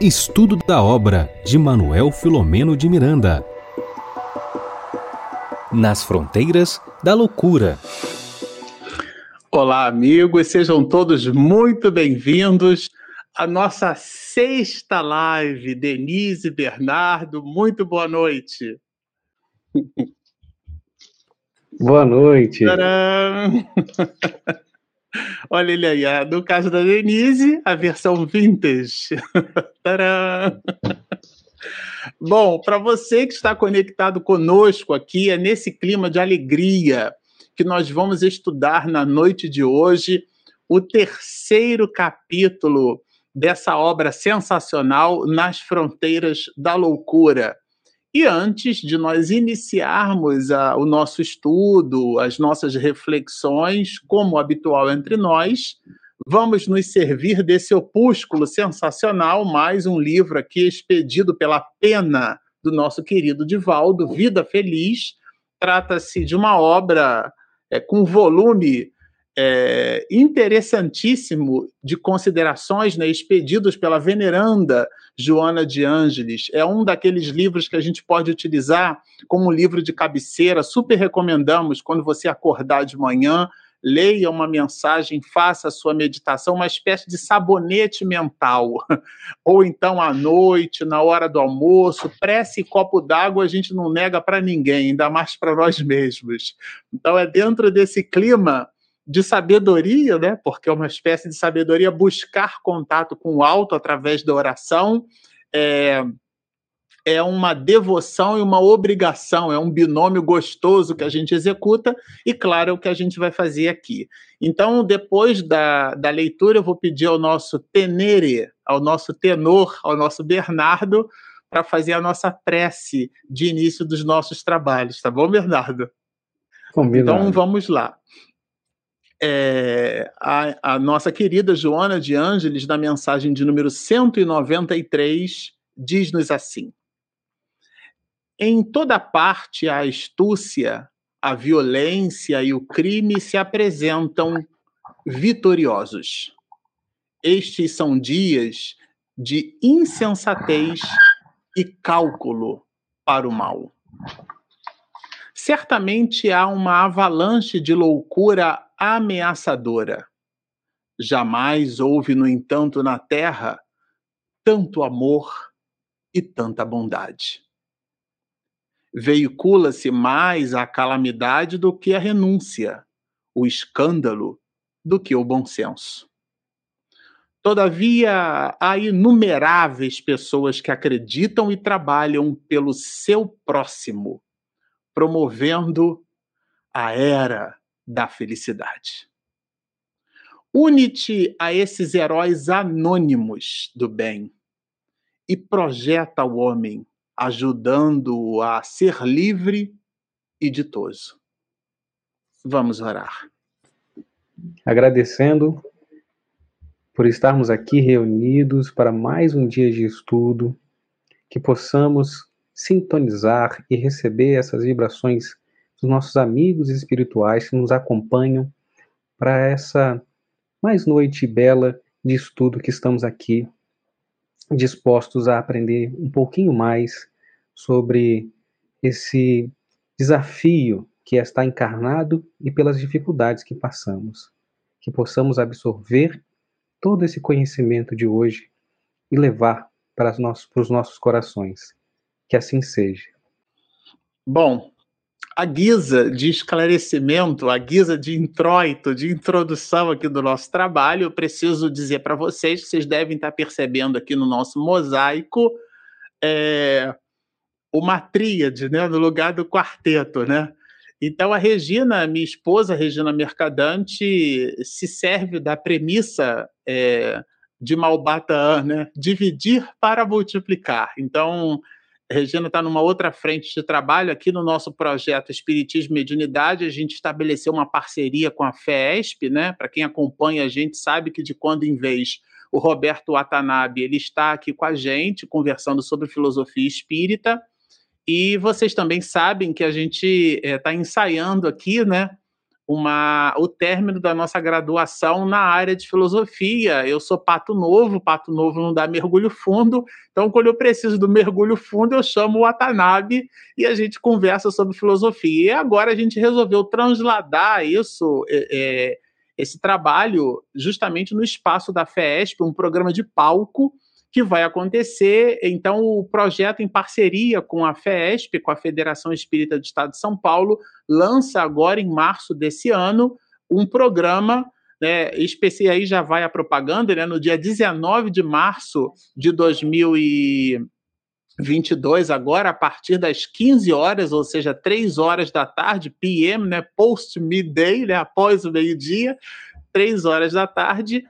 Estudo da obra de Manuel Filomeno de Miranda. Nas fronteiras da loucura. Olá, amigos, sejam todos muito bem-vindos à nossa sexta live. Denise Bernardo, muito boa noite. Boa noite. Tcharam! Olha ele aí, no caso da Denise, a versão vintage. Bom, para você que está conectado conosco aqui, é nesse clima de alegria que nós vamos estudar na noite de hoje o terceiro capítulo dessa obra sensacional, Nas Fronteiras da Loucura. E antes de nós iniciarmos a, o nosso estudo, as nossas reflexões, como habitual entre nós, vamos nos servir desse opúsculo sensacional, mais um livro aqui expedido pela pena do nosso querido Divaldo, Vida Feliz. Trata-se de uma obra é, com volume é, interessantíssimo de considerações né, expedidos pela veneranda Joana de Ângeles. É um daqueles livros que a gente pode utilizar como livro de cabeceira. Super recomendamos quando você acordar de manhã, leia uma mensagem, faça a sua meditação, uma espécie de sabonete mental. Ou então à noite, na hora do almoço, prece e copo d'água a gente não nega para ninguém, ainda mais para nós mesmos. Então é dentro desse clima de sabedoria, né? Porque é uma espécie de sabedoria buscar contato com o alto através da oração. É, é uma devoção e uma obrigação, é um binômio gostoso que a gente executa, e claro, é o que a gente vai fazer aqui. Então, depois da, da leitura, eu vou pedir ao nosso tenere, ao nosso tenor, ao nosso Bernardo, para fazer a nossa prece de início dos nossos trabalhos, tá bom, Bernardo? Combinado. Então, vamos lá é, a, a, nossa querida Joana de Ângeles, na mensagem de número 193, diz-nos assim: Em toda parte a astúcia, a violência e o crime se apresentam vitoriosos. Estes são dias de insensatez e cálculo para o mal. Certamente há uma avalanche de loucura ameaçadora. Jamais houve, no entanto, na terra tanto amor e tanta bondade. Veicula-se mais a calamidade do que a renúncia, o escândalo do que o bom senso. Todavia, há inumeráveis pessoas que acreditam e trabalham pelo seu próximo, promovendo a era da felicidade. Une-te a esses heróis anônimos do bem e projeta o homem, ajudando-o a ser livre e ditoso. Vamos orar. Agradecendo por estarmos aqui reunidos para mais um dia de estudo, que possamos sintonizar e receber essas vibrações dos nossos amigos espirituais que nos acompanham para essa mais noite bela de estudo que estamos aqui dispostos a aprender um pouquinho mais sobre esse desafio que é estar encarnado e pelas dificuldades que passamos. Que possamos absorver todo esse conhecimento de hoje e levar para os nossos, para os nossos corações. Que assim seja. Bom, a guisa de esclarecimento, a guisa de introito, de introdução aqui do nosso trabalho, eu preciso dizer para vocês que vocês devem estar percebendo aqui no nosso mosaico é, uma tríade, né, no lugar do quarteto, né? Então a Regina, minha esposa, Regina Mercadante, se serve da premissa é, de Malbata, né? Dividir para multiplicar. Então Regina está numa outra frente de trabalho. Aqui no nosso projeto Espiritismo e Mediunidade, a gente estabeleceu uma parceria com a FESP, né? Para quem acompanha a gente sabe que de quando em vez o Roberto Watanabe ele está aqui com a gente, conversando sobre filosofia espírita. E vocês também sabem que a gente está eh, é, ensaiando aqui, né? Uma, o término da nossa graduação na área de filosofia. Eu sou pato novo, pato novo não dá mergulho fundo, então quando eu preciso do mergulho fundo, eu chamo o Watanabe e a gente conversa sobre filosofia. E agora a gente resolveu transladar isso, é, é, esse trabalho, justamente no espaço da FESP, um programa de palco que vai acontecer. Então, o projeto, em parceria com a FESP, com a Federação Espírita do Estado de São Paulo, lança agora, em março desse ano, um programa. Né, e aí já vai a propaganda, né, no dia 19 de março de 2022, agora a partir das 15 horas, ou seja, 3 horas da tarde, PM, né, post-midday, né, após o meio-dia, 3 horas da tarde,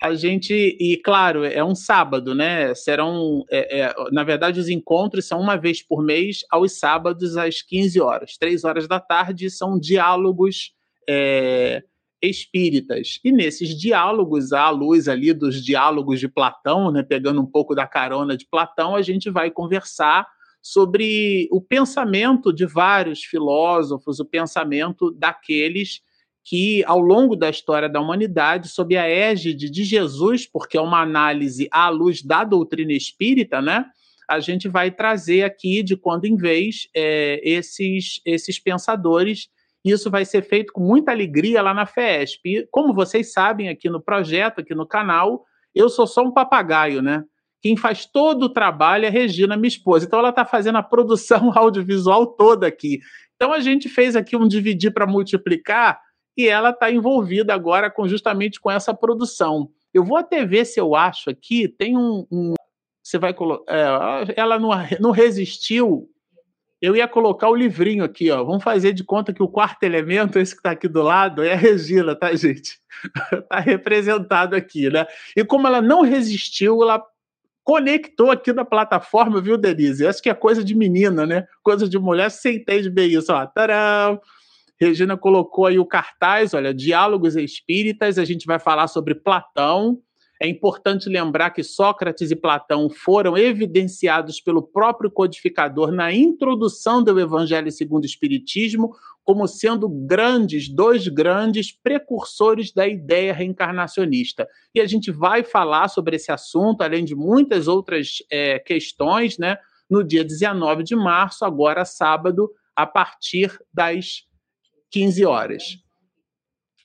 a gente, e claro, é um sábado, né? Serão, é, é, na verdade, os encontros são uma vez por mês, aos sábados, às 15 horas. Três horas da tarde são diálogos é, espíritas. E nesses diálogos, à luz ali dos diálogos de Platão, né? Pegando um pouco da carona de Platão, a gente vai conversar sobre o pensamento de vários filósofos, o pensamento daqueles que, ao longo da história da humanidade, sob a égide de Jesus, porque é uma análise à luz da doutrina espírita, né? A gente vai trazer aqui, de quando em vez, é, esses, esses pensadores. Isso vai ser feito com muita alegria lá na FESP. como vocês sabem, aqui no projeto, aqui no canal, eu sou só um papagaio, né? Quem faz todo o trabalho é Regina, minha esposa. Então, ela está fazendo a produção audiovisual toda aqui. Então, a gente fez aqui um dividir para multiplicar e ela está envolvida agora com justamente com essa produção. Eu vou até ver se eu acho aqui, tem um. um você vai colocar. É, ela não, não resistiu. Eu ia colocar o livrinho aqui, ó. Vamos fazer de conta que o quarto elemento, esse que está aqui do lado, é a Regina, tá, gente? Está representado aqui, né? E como ela não resistiu, ela conectou aqui na plataforma, viu, Denise? Acho que é coisa de menina, né? Coisa de mulher, você entende bem isso, ó. Tcharam! Regina colocou aí o cartaz, olha, Diálogos Espíritas, a gente vai falar sobre Platão. É importante lembrar que Sócrates e Platão foram evidenciados pelo próprio codificador na introdução do Evangelho segundo o Espiritismo como sendo grandes, dois grandes precursores da ideia reencarnacionista. E a gente vai falar sobre esse assunto, além de muitas outras é, questões, né, no dia 19 de março, agora sábado, a partir das 15 horas.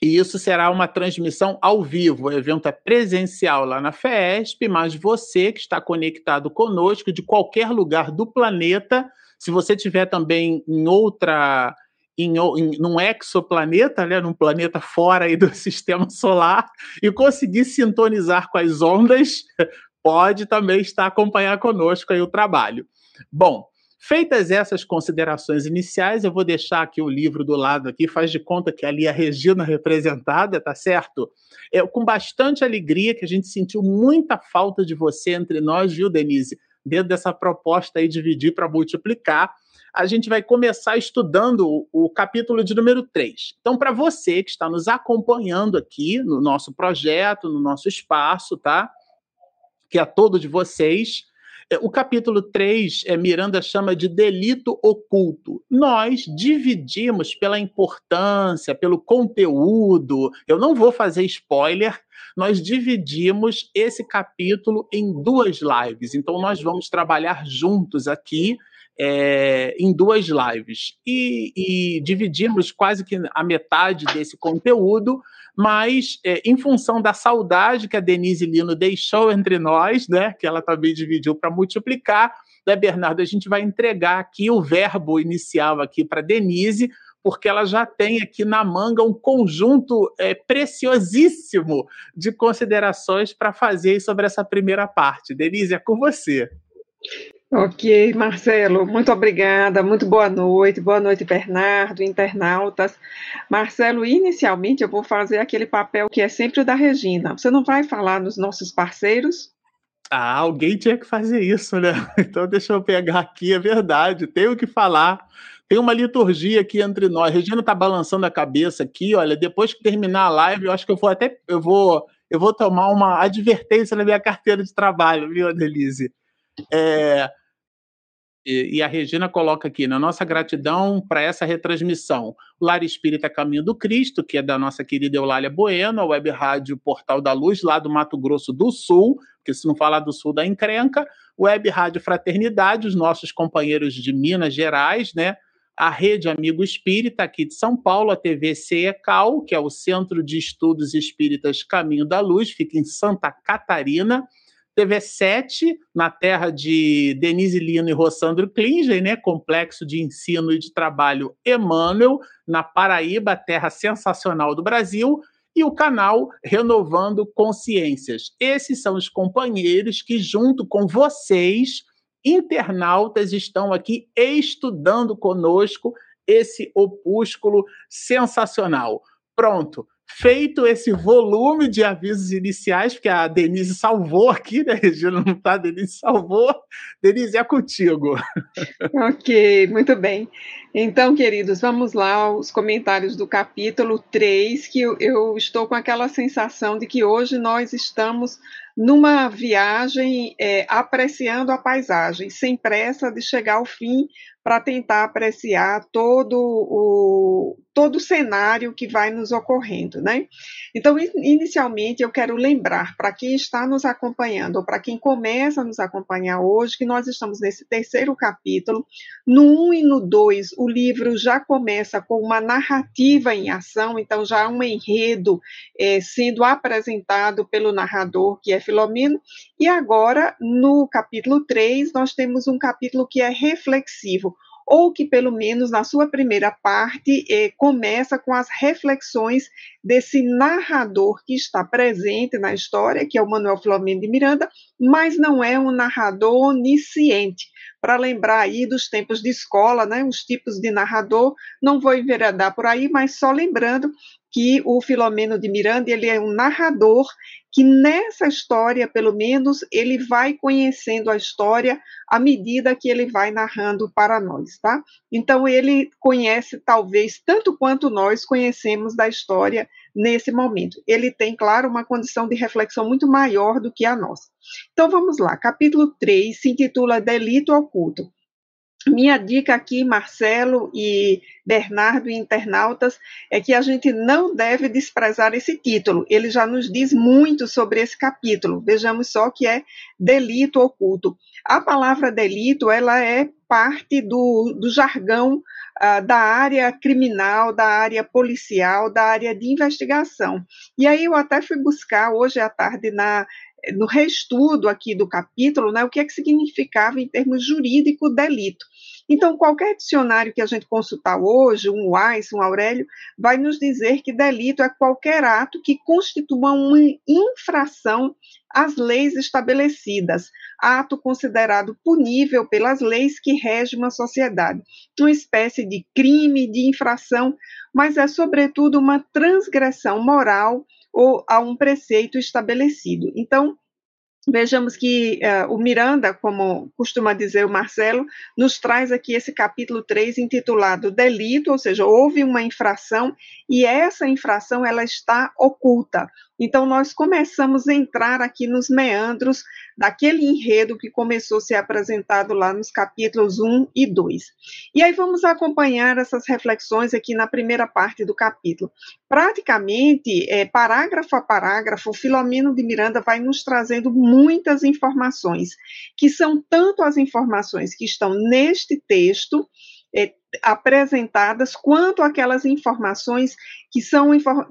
E isso será uma transmissão ao vivo. O evento é presencial lá na FESP, mas você que está conectado conosco de qualquer lugar do planeta, se você tiver também em outra em, em num exoplaneta, né, num planeta fora aí do sistema solar e conseguir sintonizar com as ondas, pode também estar acompanhar conosco aí o trabalho. Bom, Feitas essas considerações iniciais, eu vou deixar aqui o livro do lado aqui, faz de conta que ali a Regina representada, tá certo? É com bastante alegria que a gente sentiu muita falta de você entre nós, viu, Denise? Dentro dessa proposta aí, dividir para multiplicar, a gente vai começar estudando o, o capítulo de número 3. Então, para você que está nos acompanhando aqui no nosso projeto, no nosso espaço, tá? Que é todo de vocês, o capítulo 3, é, Miranda chama de delito oculto. Nós dividimos pela importância, pelo conteúdo. Eu não vou fazer spoiler. Nós dividimos esse capítulo em duas lives. Então, nós vamos trabalhar juntos aqui é, em duas lives. E, e, dividimos quase que a metade desse conteúdo, mas é, em função da saudade que a Denise Lino deixou entre nós, né, que ela também dividiu para multiplicar, né, Bernardo, a gente vai entregar aqui o verbo inicial aqui para Denise, porque ela já tem aqui na manga um conjunto é, preciosíssimo de considerações para fazer sobre essa primeira parte. Denise, é com você. Ok, Marcelo, muito obrigada, muito boa noite, boa noite, Bernardo, internautas. Marcelo, inicialmente eu vou fazer aquele papel que é sempre o da Regina. Você não vai falar nos nossos parceiros? Ah, alguém tinha que fazer isso, né? Então deixa eu pegar aqui, é verdade, tenho que falar. Tem uma liturgia aqui entre nós. A Regina está balançando a cabeça aqui, olha, depois que terminar a live, eu acho que eu vou até eu vou eu vou tomar uma advertência na minha carteira de trabalho, viu, Annelise? É, e, a Regina coloca aqui, na nossa gratidão para essa retransmissão, o Lar Espírita Caminho do Cristo, que é da nossa querida Eulália Bueno, a Web Rádio Portal da Luz, lá do Mato Grosso do Sul, porque se não falar do Sul da encrenca, Web Rádio Fraternidade, os nossos companheiros de Minas Gerais, né? A Rede Amigo Espírita aqui de São Paulo, a TV CECAL, que é o Centro de Estudos Espíritas Caminho da Luz, fica em Santa Catarina, TV7, na terra de Denise Lino e Rossandro Klinger, né? Complexo de Ensino e de Trabalho Emmanuel, na Paraíba, terra sensacional do Brasil, e o canal Renovando Consciências. Esses são os companheiros que, junto com vocês, internautas, estão aqui estudando conosco esse opúsculo sensacional. Pronto, feito esse volume de avisos iniciais, porque a Denise salvou aqui, né, Regina? Não está, Denise salvou. Denise, é contigo. Ok, muito bem. Então, queridos, vamos lá aos comentários do capítulo 3, que eu, eu estou com aquela sensação de que hoje nós estamos numa viagem é, apreciando a paisagem, sem pressa de chegar ao fim, para tentar apreciar todo o, todo o cenário que vai nos ocorrendo, né? Então, inicialmente, eu quero lembrar para quem está nos acompanhando, ou para quem começa a nos acompanhar hoje, que nós estamos nesse terceiro capítulo. No 1 um e no 2, o livro já começa com uma narrativa em ação, então já há um enredo é, sendo apresentado pelo narrador, que é Filomeno, e agora, no capítulo 3, nós temos um capítulo que é reflexivo, ou que, pelo menos na sua primeira parte, eh, começa com as reflexões desse narrador que está presente na história, que é o Manuel Filomeno de Miranda, mas não é um narrador onisciente. Para lembrar aí dos tempos de escola, né, os tipos de narrador, não vou enveredar por aí, mas só lembrando que o Filomeno de Miranda ele é um narrador que nessa história, pelo menos, ele vai conhecendo a história à medida que ele vai narrando para nós, tá? Então ele conhece talvez tanto quanto nós conhecemos da história nesse momento. Ele tem, claro, uma condição de reflexão muito maior do que a nossa. Então vamos lá, capítulo 3 se intitula Delito Oculto. Minha dica aqui, Marcelo e Bernardo e internautas, é que a gente não deve desprezar esse título. Ele já nos diz muito sobre esse capítulo. Vejamos só que é delito oculto. A palavra delito, ela é parte do, do jargão uh, da área criminal, da área policial, da área de investigação. E aí eu até fui buscar hoje à tarde na no reestudo aqui do capítulo, né, o que é que significava em termos jurídicos delito. Então, qualquer dicionário que a gente consultar hoje, um Weiss, um Aurélio, vai nos dizer que delito é qualquer ato que constitua uma infração às leis estabelecidas, ato considerado punível pelas leis que regem uma sociedade, uma espécie de crime, de infração, mas é, sobretudo, uma transgressão moral ou a um preceito estabelecido. Então, Vejamos que uh, o Miranda, como costuma dizer o Marcelo, nos traz aqui esse capítulo 3 intitulado Delito, ou seja, houve uma infração e essa infração ela está oculta. Então, nós começamos a entrar aqui nos meandros daquele enredo que começou a ser apresentado lá nos capítulos 1 e 2. E aí vamos acompanhar essas reflexões aqui na primeira parte do capítulo. Praticamente, é, parágrafo a parágrafo, Filomeno de Miranda vai nos trazendo muitas informações, que são tanto as informações que estão neste texto, apresentadas quanto aquelas informações que são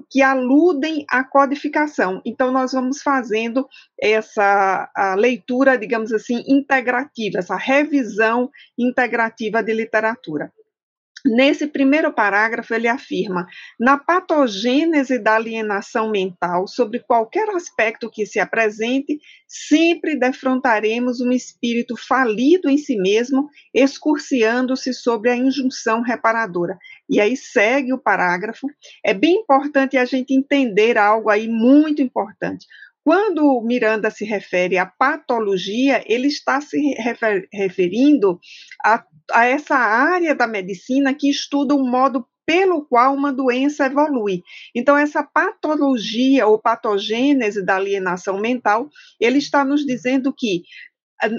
que aludem à codificação. Então nós vamos fazendo essa leitura, digamos assim, integrativa, essa revisão integrativa de literatura. Nesse primeiro parágrafo, ele afirma: na patogênese da alienação mental, sobre qualquer aspecto que se apresente, sempre defrontaremos um espírito falido em si mesmo, excursiando-se sobre a injunção reparadora. E aí segue o parágrafo. É bem importante a gente entender algo aí muito importante. Quando Miranda se refere à patologia, ele está se refer, referindo a, a essa área da medicina que estuda o modo pelo qual uma doença evolui. Então, essa patologia ou patogênese da alienação mental, ele está nos dizendo que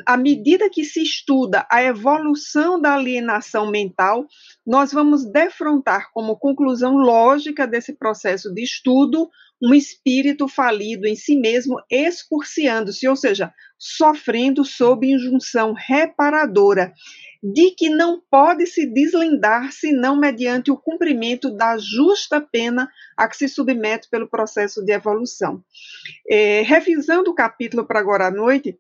à medida que se estuda a evolução da alienação mental, nós vamos defrontar como conclusão lógica desse processo de estudo um espírito falido em si mesmo, excursiando-se, ou seja, sofrendo sob injunção reparadora, de que não pode se deslindar senão mediante o cumprimento da justa pena a que se submete pelo processo de evolução. É, revisando o capítulo para agora à noite,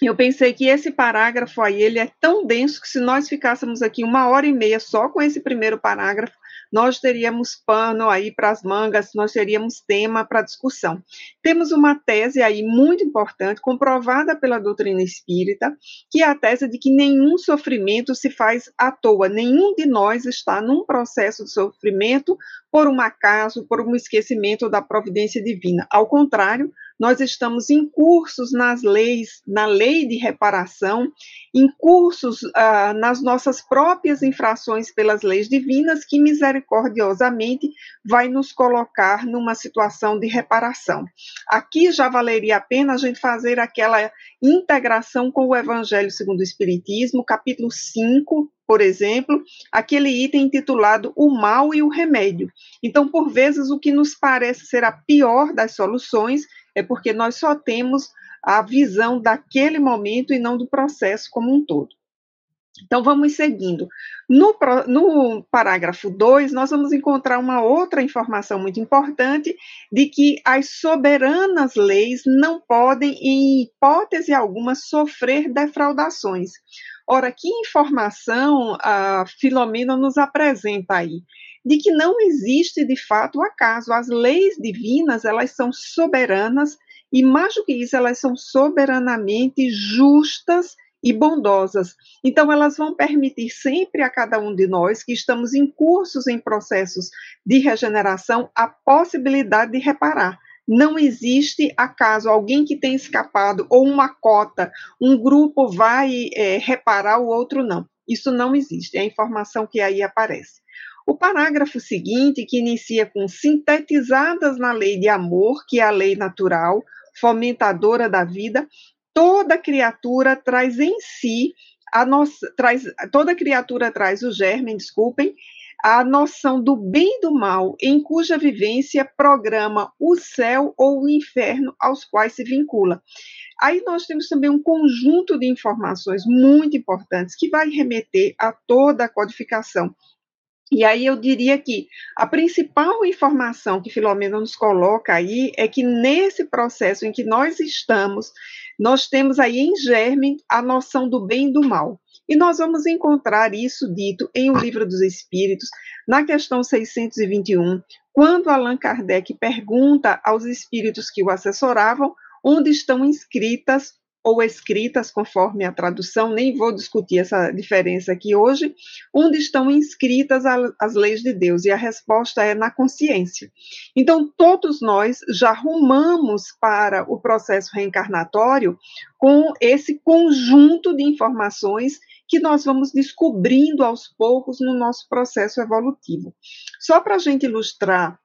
eu pensei que esse parágrafo aí ele é tão denso que se nós ficássemos aqui uma hora e meia só com esse primeiro parágrafo, nós teríamos pano aí para as mangas, nós teríamos tema para discussão. Temos uma tese aí muito importante, comprovada pela doutrina espírita, que é a tese de que nenhum sofrimento se faz à toa, nenhum de nós está num processo de sofrimento por um acaso, por um esquecimento da providência divina. Ao contrário, nós estamos em cursos nas leis, na lei de reparação, em cursos ah, nas nossas próprias infrações pelas leis divinas, que misericordiosamente vai nos colocar numa situação de reparação. Aqui já valeria a pena a gente fazer aquela integração com o Evangelho segundo o Espiritismo, capítulo 5, por exemplo, aquele item intitulado O Mal e o Remédio. Então, por vezes, o que nos parece ser a pior das soluções é porque nós só temos a visão daquele momento e não do processo como um todo. Então, vamos seguindo. No, no, parágrafo 2, nós vamos encontrar uma outra informação muito importante de que as soberanas leis não podem, em hipótese alguma, sofrer defraudações. Ora, que informação a Filomena nos apresenta aí? De que não existe de fato o acaso. As leis divinas, elas são soberanas e mais do que isso, elas são soberanamente justas e bondosas. Então, elas vão permitir sempre a cada um de nós que estamos em cursos em processos de regeneração a possibilidade de reparar. Não existe acaso alguém que tenha escapado ou uma cota, um grupo vai é, reparar, o outro não. Isso não existe, é a informação que aí aparece. O parágrafo seguinte, que inicia com sintetizadas na lei de amor, que é a lei natural, fomentadora da vida, toda criatura traz em si a nossa, traz, toda criatura traz o germe, desculpem, a noção do bem e do mal, em cuja vivência programa o céu ou o inferno aos quais se vincula. Aí nós temos também um conjunto de informações muito importantes que vai remeter a toda a codificação. E aí eu diria que a principal informação que Filomena nos coloca aí é que nesse processo em que nós estamos, nós temos aí em germe a noção do bem e do mal. E nós vamos encontrar isso dito em O Livro dos Espíritos, na questão 621, quando Allan Kardec pergunta aos espíritos que o assessoravam onde estão inscritas ou escritas, conforme a tradução, nem vou discutir essa diferença aqui hoje, onde estão inscritas as leis de Deus, e a resposta é na consciência. Então, todos nós já rumamos para o processo reencarnatório com esse conjunto de informações que nós vamos descobrindo aos poucos no nosso processo evolutivo. Só para a gente ilustrar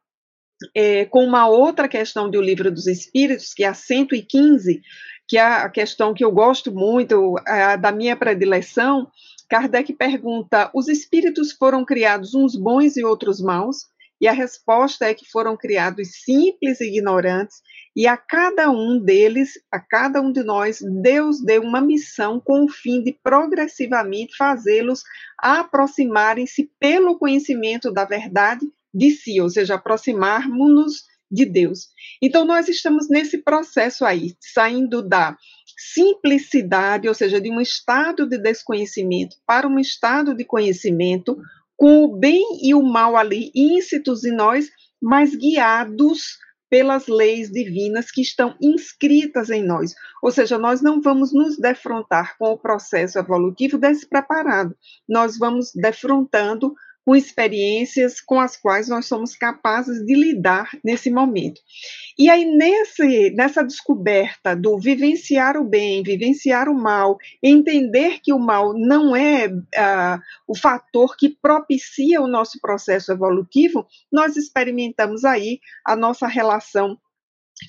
é, com uma outra questão do Livro dos Espíritos, que é a 115, que é a questão que eu gosto muito, é da minha predileção, Kardec pergunta: os espíritos foram criados uns bons e outros maus? E a resposta é que foram criados simples e ignorantes, e a cada um deles, a cada um de nós, Deus deu uma missão com o fim de progressivamente fazê-los aproximarem-se pelo conhecimento da verdade de si, ou seja, aproximarmos-nos de Deus. Então, nós estamos nesse processo aí, saindo da simplicidade, ou seja, de um estado de desconhecimento para um estado de conhecimento, com o bem e o mal ali íncitos em nós, mas guiados pelas leis divinas que estão inscritas em nós. Ou seja, nós não vamos nos defrontar com o processo evolutivo despreparado, nós vamos defrontando com experiências com as quais nós somos capazes de lidar nesse momento. E aí, nesse, nessa descoberta do vivenciar o bem, vivenciar o mal, entender que o mal não é uh, o fator que propicia o nosso processo evolutivo, nós experimentamos aí a nossa relação,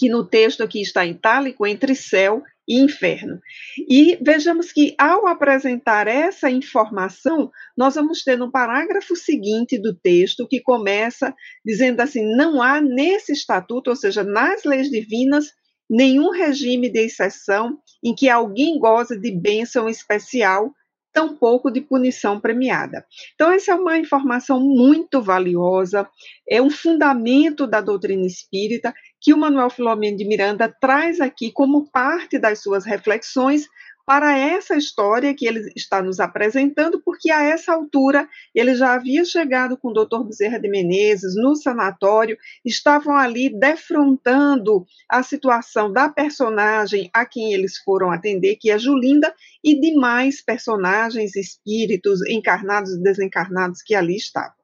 que no texto aqui está itálico, entre céu e inferno. E vejamos que, ao apresentar essa informação, nós vamos ter no parágrafo seguinte do texto, que começa dizendo assim: não há nesse estatuto, ou seja, nas leis divinas, nenhum regime de exceção em que alguém goza de bênção especial tampouco de punição premiada. Então, essa é uma informação muito valiosa, é um fundamento da doutrina espírita que o Manuel Filomeno de Miranda traz aqui como parte das suas reflexões para essa história que ele está nos apresentando, porque a essa altura ele já havia chegado com o Dr. Bezerra de Menezes no sanatório, estavam ali defrontando a situação da personagem a quem eles foram atender, que é Julinda, e demais personagens, espíritos encarnados e desencarnados que ali estavam.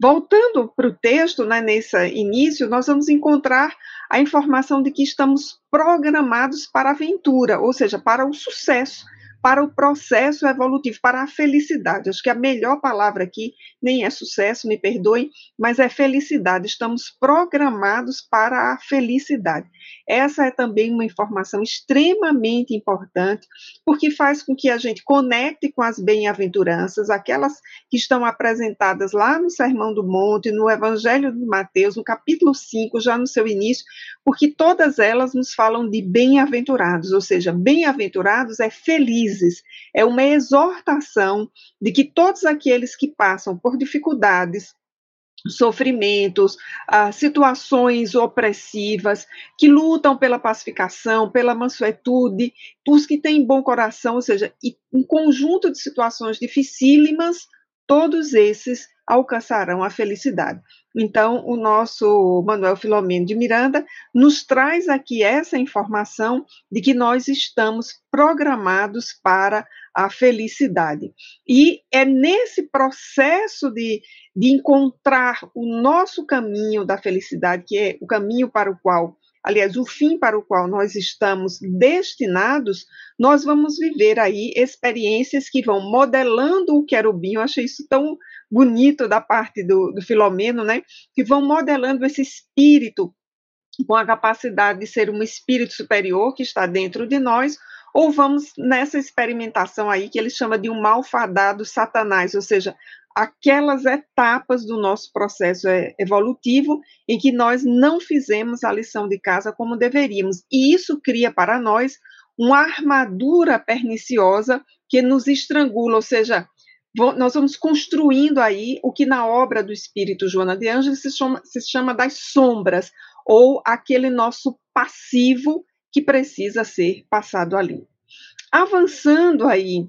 Voltando para o texto, né, nesse início, nós vamos encontrar a informação de que estamos programados para a aventura, ou seja, para o sucesso para o processo evolutivo, para a felicidade. Acho que a melhor palavra aqui nem é sucesso, me perdoem, mas é felicidade. Estamos programados para a felicidade. Essa é também uma informação extremamente importante, porque faz com que a gente conecte com as bem-aventuranças, aquelas que estão apresentadas lá no Sermão do Monte, no Evangelho de Mateus, no capítulo 5, já no seu início, porque todas elas nos falam de bem-aventurados, ou seja, bem-aventurados é feliz felizes. É uma exortação de que todos aqueles que passam por dificuldades, sofrimentos, ah, situações opressivas, que lutam pela pacificação, pela mansuetude, os que têm bom coração, ou seja, um conjunto de situações dificílimas, todos esses alcançarão a felicidade. Então, o nosso Manuel Filomeno de Miranda nos traz aqui essa informação de que nós estamos programados para a felicidade. E é nesse processo de, de encontrar o nosso caminho da felicidade, que é o caminho para o qual aliás, o fim para o qual nós estamos destinados, nós vamos viver aí experiências que vão modelando o querubim. Eu achei isso tão bonito da parte do, do Filomeno, né? Que vão modelando esse espírito com a capacidade de ser um espírito superior que está dentro de nós, ou vamos nessa experimentação aí que ele chama de um malfadado satanás, ou seja, aquelas etapas do nosso processo é, evolutivo em que nós não fizemos a lição de casa como deveríamos. E isso cria para nós uma armadura perniciosa que nos estrangula, ou seja, nós vamos construindo aí o que na obra do Espírito Joana de Ângeles se chama, se chama das sombras, ou aquele nosso passivo que precisa ser passado ali. Avançando aí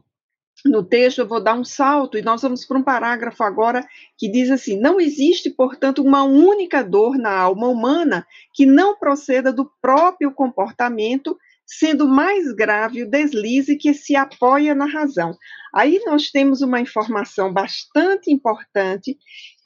no texto, eu vou dar um salto e nós vamos para um parágrafo agora que diz assim: Não existe, portanto, uma única dor na alma humana que não proceda do próprio comportamento sendo mais grave o deslize que se apoia na razão. Aí nós temos uma informação bastante importante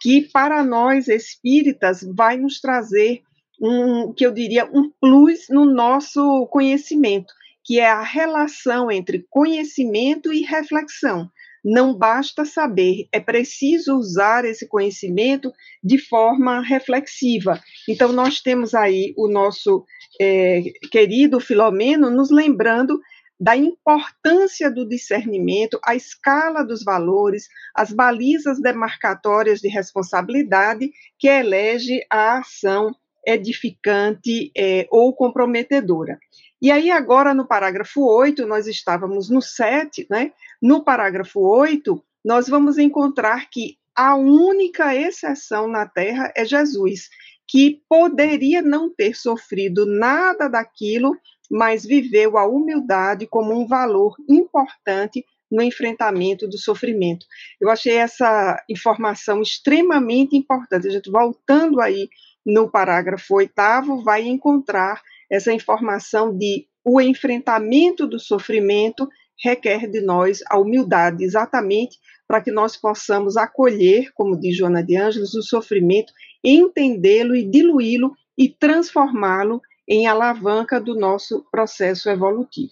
que para nós espíritas vai nos trazer um, que eu diria, um plus no nosso conhecimento, que é a relação entre conhecimento e reflexão. Não basta saber, é preciso usar esse conhecimento de forma reflexiva. Então, nós temos aí o nosso é, querido Filomeno nos lembrando da importância do discernimento, a escala dos valores, as balizas demarcatórias de responsabilidade que elege a ação edificante é, ou comprometedora. E aí, agora, no parágrafo 8, nós estávamos no 7, né? No parágrafo 8, nós vamos encontrar que a única exceção na Terra é Jesus que poderia não ter sofrido nada daquilo, mas viveu a humildade como um valor importante no enfrentamento do sofrimento. Eu achei essa informação extremamente importante. A gente voltando aí no parágrafo oitavo, vai encontrar essa informação de o enfrentamento do sofrimento requer de nós a humildade, exatamente para que nós possamos acolher, como diz Joana de Ângeles, o sofrimento entendê-lo e diluí-lo e transformá-lo em alavanca do nosso processo evolutivo.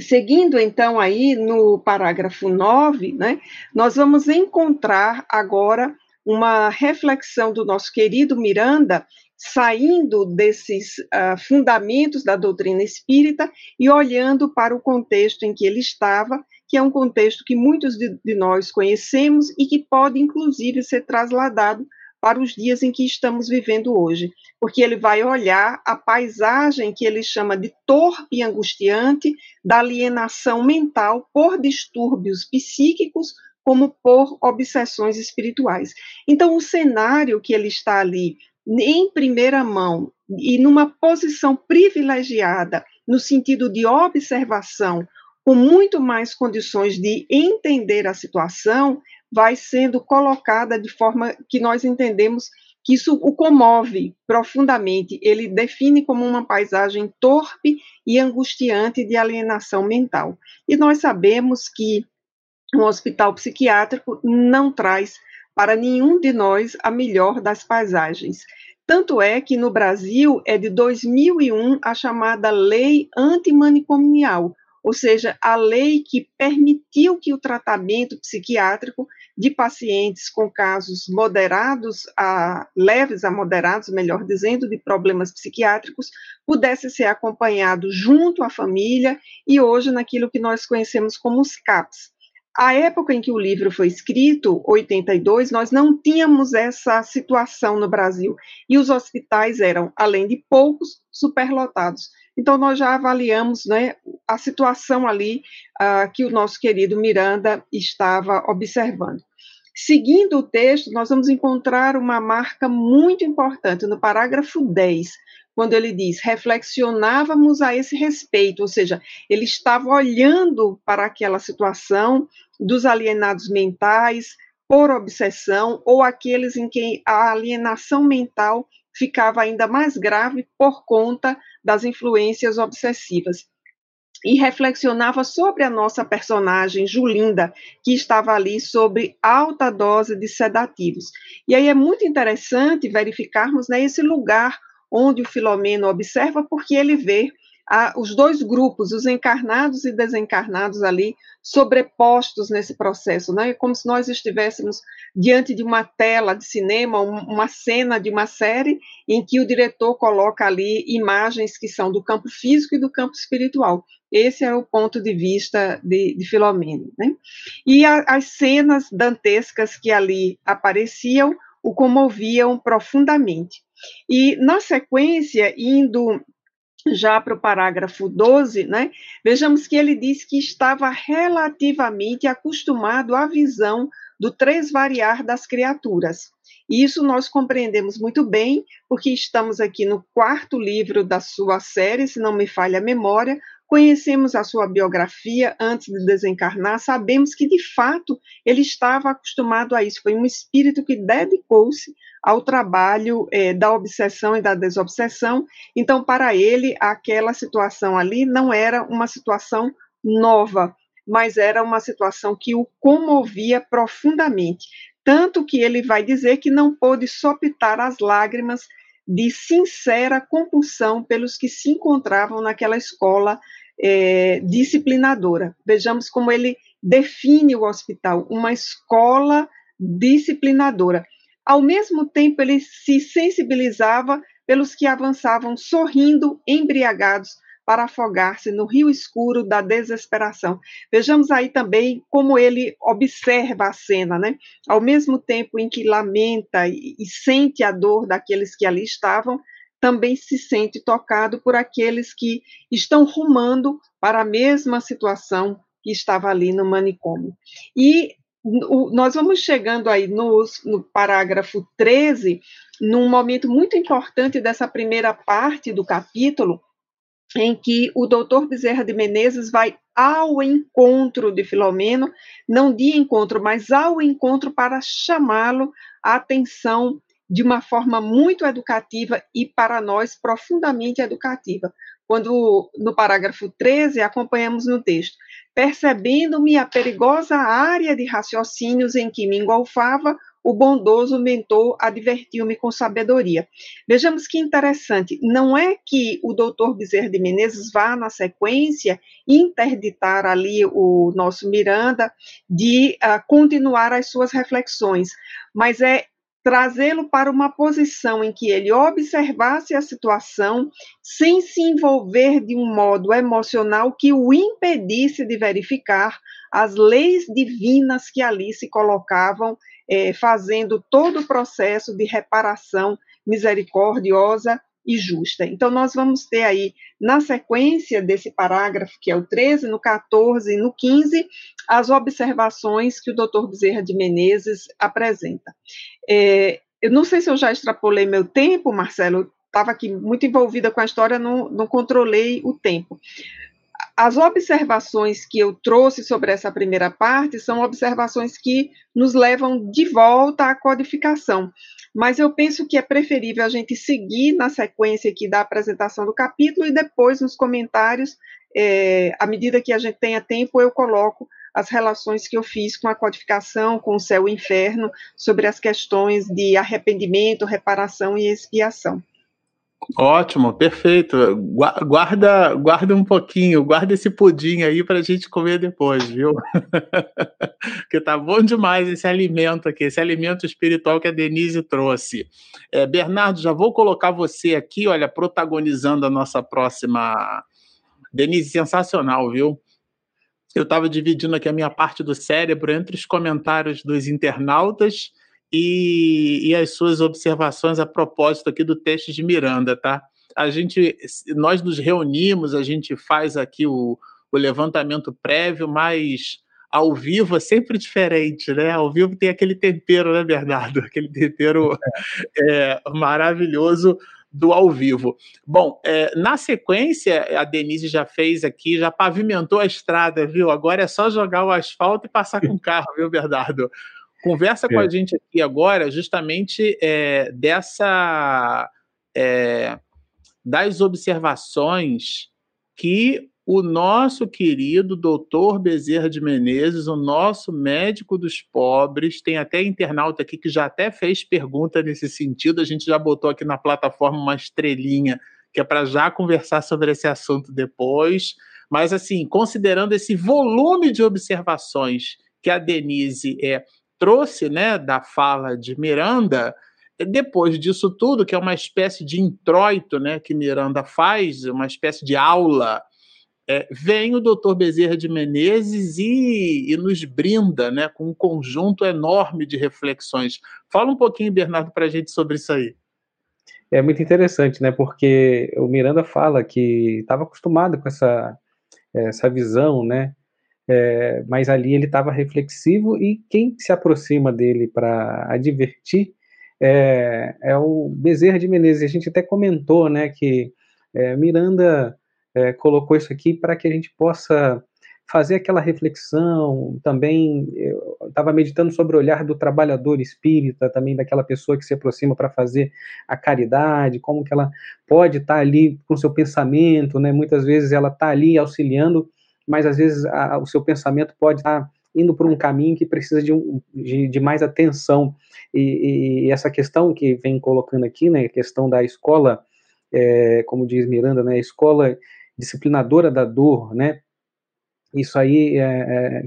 Seguindo então aí no parágrafo 9, né, nós vamos encontrar agora uma reflexão do nosso querido Miranda, saindo desses uh, fundamentos da doutrina espírita e olhando para o contexto em que ele estava, que é um contexto que muitos de, de nós conhecemos e que pode, inclusive, ser trasladado para os dias em que estamos vivendo hoje, porque ele vai olhar a paisagem que ele chama de torpe e angustiante da alienação mental por distúrbios psíquicos, como por obsessões espirituais. Então, o cenário que ele está ali em primeira mão e numa posição privilegiada, no sentido de observação, com muito mais condições de entender a situação, vai sendo colocada de forma que nós entendemos que isso o comove profundamente. Ele define como uma paisagem torpe e angustiante de alienação mental. E nós sabemos que um hospital psiquiátrico não traz para nenhum de nós a melhor das paisagens. Tanto é que no Brasil é de 2001 a chamada Lei Antimanicomial, ou seja, a lei que permitiu que o tratamento psiquiátrico de pacientes com casos moderados a leves a moderados, melhor dizendo, de problemas psiquiátricos, pudesse ser acompanhado junto à família e hoje naquilo que nós conhecemos como os CAPS. A época em que o livro foi escrito, 82, nós não tínhamos essa situação no Brasil e os hospitais eram, além de poucos, superlotados. Então, nós já avaliamos né, a situação ali uh, que o nosso querido Miranda estava observando. Seguindo o texto, nós vamos encontrar uma marca muito importante no parágrafo 10, quando ele diz: reflexionávamos a esse respeito, ou seja, ele estava olhando para aquela situação dos alienados mentais por obsessão ou aqueles em que a alienação mental ficava ainda mais grave por conta das influências obsessivas. E reflexionava sobre a nossa personagem Julinda, que estava ali sobre alta dose de sedativos. E aí é muito interessante verificarmos né, esse lugar onde o Filomeno observa, porque ele vê os dois grupos, os encarnados e desencarnados ali, sobrepostos nesse processo, né? É como se nós estivéssemos diante de uma tela de cinema, uma cena de uma série em que o diretor coloca ali imagens que são do campo físico e do campo espiritual. Esse é o ponto de vista de, de Filomeno, né? E a, as cenas dantescas que ali apareciam o comoviam profundamente. E na sequência, indo já para o parágrafo 12, né, vejamos que ele diz que estava relativamente acostumado à visão do tresvariar das criaturas. E isso nós compreendemos muito bem, porque estamos aqui no quarto livro da sua série, se não me falha a memória, conhecemos a sua biografia antes de desencarnar, sabemos que de fato ele estava acostumado a isso. Foi um espírito que dedicou-se ao trabalho é, da obsessão e da desobsessão. Então, para ele, aquela situação ali não era uma situação nova, mas era uma situação que o comovia profundamente. Tanto que ele vai dizer que não pôde sopitar as lágrimas de sincera compulsão pelos que se encontravam naquela escola é, disciplinadora. Vejamos como ele define o hospital, uma escola disciplinadora. Ao mesmo tempo, ele se sensibilizava pelos que avançavam sorrindo, embriagados, para afogar-se no rio escuro da desesperação. Vejamos aí também como ele observa a cena, né? Ao mesmo tempo em que lamenta e, e sente a dor daqueles que ali estavam, também se sente tocado por aqueles que estão rumando para a mesma situação que estava ali no manicômio. E o, nós vamos chegando aí no, no parágrafo 13, num momento muito importante dessa primeira parte do capítulo, em que o doutor Bezerra de Menezes vai ao encontro de Filomeno, não de encontro, mas ao encontro para chamá-lo a atenção de uma forma muito educativa e para nós profundamente educativa. Quando no parágrafo 13 acompanhamos no texto, percebendo-me a perigosa área de raciocínios em que me engolfava, o bondoso mentor advertiu-me com sabedoria. Vejamos que interessante, não é que o doutor Bezerra de Menezes vá, na sequência, interditar ali o nosso Miranda de uh, continuar as suas reflexões, mas é trazê-lo para uma posição em que ele observasse a situação sem se envolver de um modo emocional que o impedisse de verificar as leis divinas que ali se colocavam, eh, fazendo todo o processo de reparação misericordiosa e justa. Então, nós vamos ter aí, na sequência desse parágrafo, que é o 13, no 14 e no 15, as observações que o doutor Bezerra de Menezes apresenta. É, eu não sei se eu já extrapolei meu tempo, Marcelo, estava aqui muito envolvida com a história, não, não controlei o tempo. As observações que eu trouxe sobre essa primeira parte são observações que nos levam de volta à codificação mas eu penso que é preferível a gente seguir na sequência aqui da apresentação do capítulo e depois nos comentários, é, à medida que a gente tenha tempo, eu coloco as relações que eu fiz com a codificação, com o céu e o inferno, sobre as questões de arrependimento, reparação e expiação. Ótimo, perfeito. Guarda, guarda um pouquinho, guarda esse pudim aí para a gente comer depois, viu? Porque tá bom demais esse alimento aqui, esse alimento espiritual que a Denise trouxe. É, Bernardo, já vou colocar você aqui, olha, protagonizando a nossa próxima. Denise, sensacional, viu? Eu estava dividindo aqui a minha parte do cérebro entre os comentários dos internautas e, e as suas observações a propósito aqui do texto de Miranda, tá? A gente, nós nos reunimos, a gente faz aqui o, o levantamento prévio, mas ao vivo é sempre diferente, né? Ao vivo tem aquele tempero, né, Bernardo? Aquele tempero é, maravilhoso do ao vivo. Bom, é, na sequência, a Denise já fez aqui, já pavimentou a estrada, viu? Agora é só jogar o asfalto e passar com o carro, viu, Bernardo? Conversa é. com a gente aqui agora justamente é, dessa é, das observações que o nosso querido doutor Bezerra de Menezes, o nosso médico dos pobres, tem até internauta aqui que já até fez pergunta nesse sentido, a gente já botou aqui na plataforma uma estrelinha que é para já conversar sobre esse assunto depois. Mas, assim, considerando esse volume de observações que a Denise é, trouxe né, da fala de Miranda, depois disso tudo, que é uma espécie de introito né, que Miranda faz, uma espécie de aula, é, vem o doutor Bezerra de Menezes e, e, nos brinda né, com um conjunto enorme de reflexões. Fala um pouquinho, Bernardo, para a gente sobre isso aí. É muito interessante, né? Porque o Miranda fala que estava acostumado com essa, essa visão, né? É, mas ali ele estava reflexivo e quem se aproxima dele para advertir é, é, o Bezerra de Menezes. A gente até comentou, né, que é, Miranda é, colocou isso aqui para que a gente possa fazer aquela reflexão. Também estava meditando sobre o olhar do trabalhador espírita, também daquela pessoa que se aproxima para fazer a caridade, como que ela pode estar tá ali com seu pensamento, né? Muitas vezes ela está ali auxiliando mas às vezes a, o seu pensamento pode estar indo por um caminho que precisa de, um, de, de mais atenção. E, e, essa questão que vem colocando aqui, né, a questão da escola, é, como diz Miranda, né, escola disciplinadora da dor, né, isso aí é, é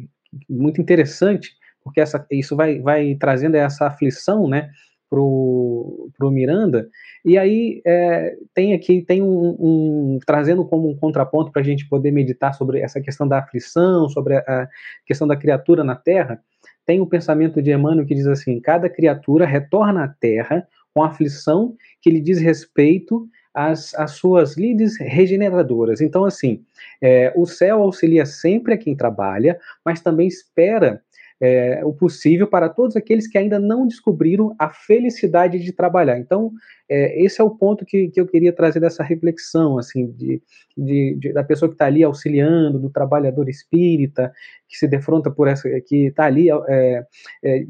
muito interessante, porque essa, isso vai, vai trazendo essa aflição, né, pro, pro Miranda, e aí é, tem aqui, tem um, um, trazendo como um contraponto para a gente poder meditar sobre essa questão da aflição, sobre a, a questão da criatura na Terra, tem o um pensamento de Emmanuel que diz assim, cada criatura retorna à Terra com aflição que lhe diz respeito às, às suas lides regeneradoras. Então, assim, é, o céu auxilia sempre a quem trabalha, mas também espera é, o possível para todos aqueles que ainda não descobriram a felicidade de trabalhar. Então, é, esse é o ponto que, que eu queria trazer dessa reflexão, assim, de, de, de da pessoa que está ali auxiliando, do trabalhador espírita, que se defronta por essa, que está ali, é, é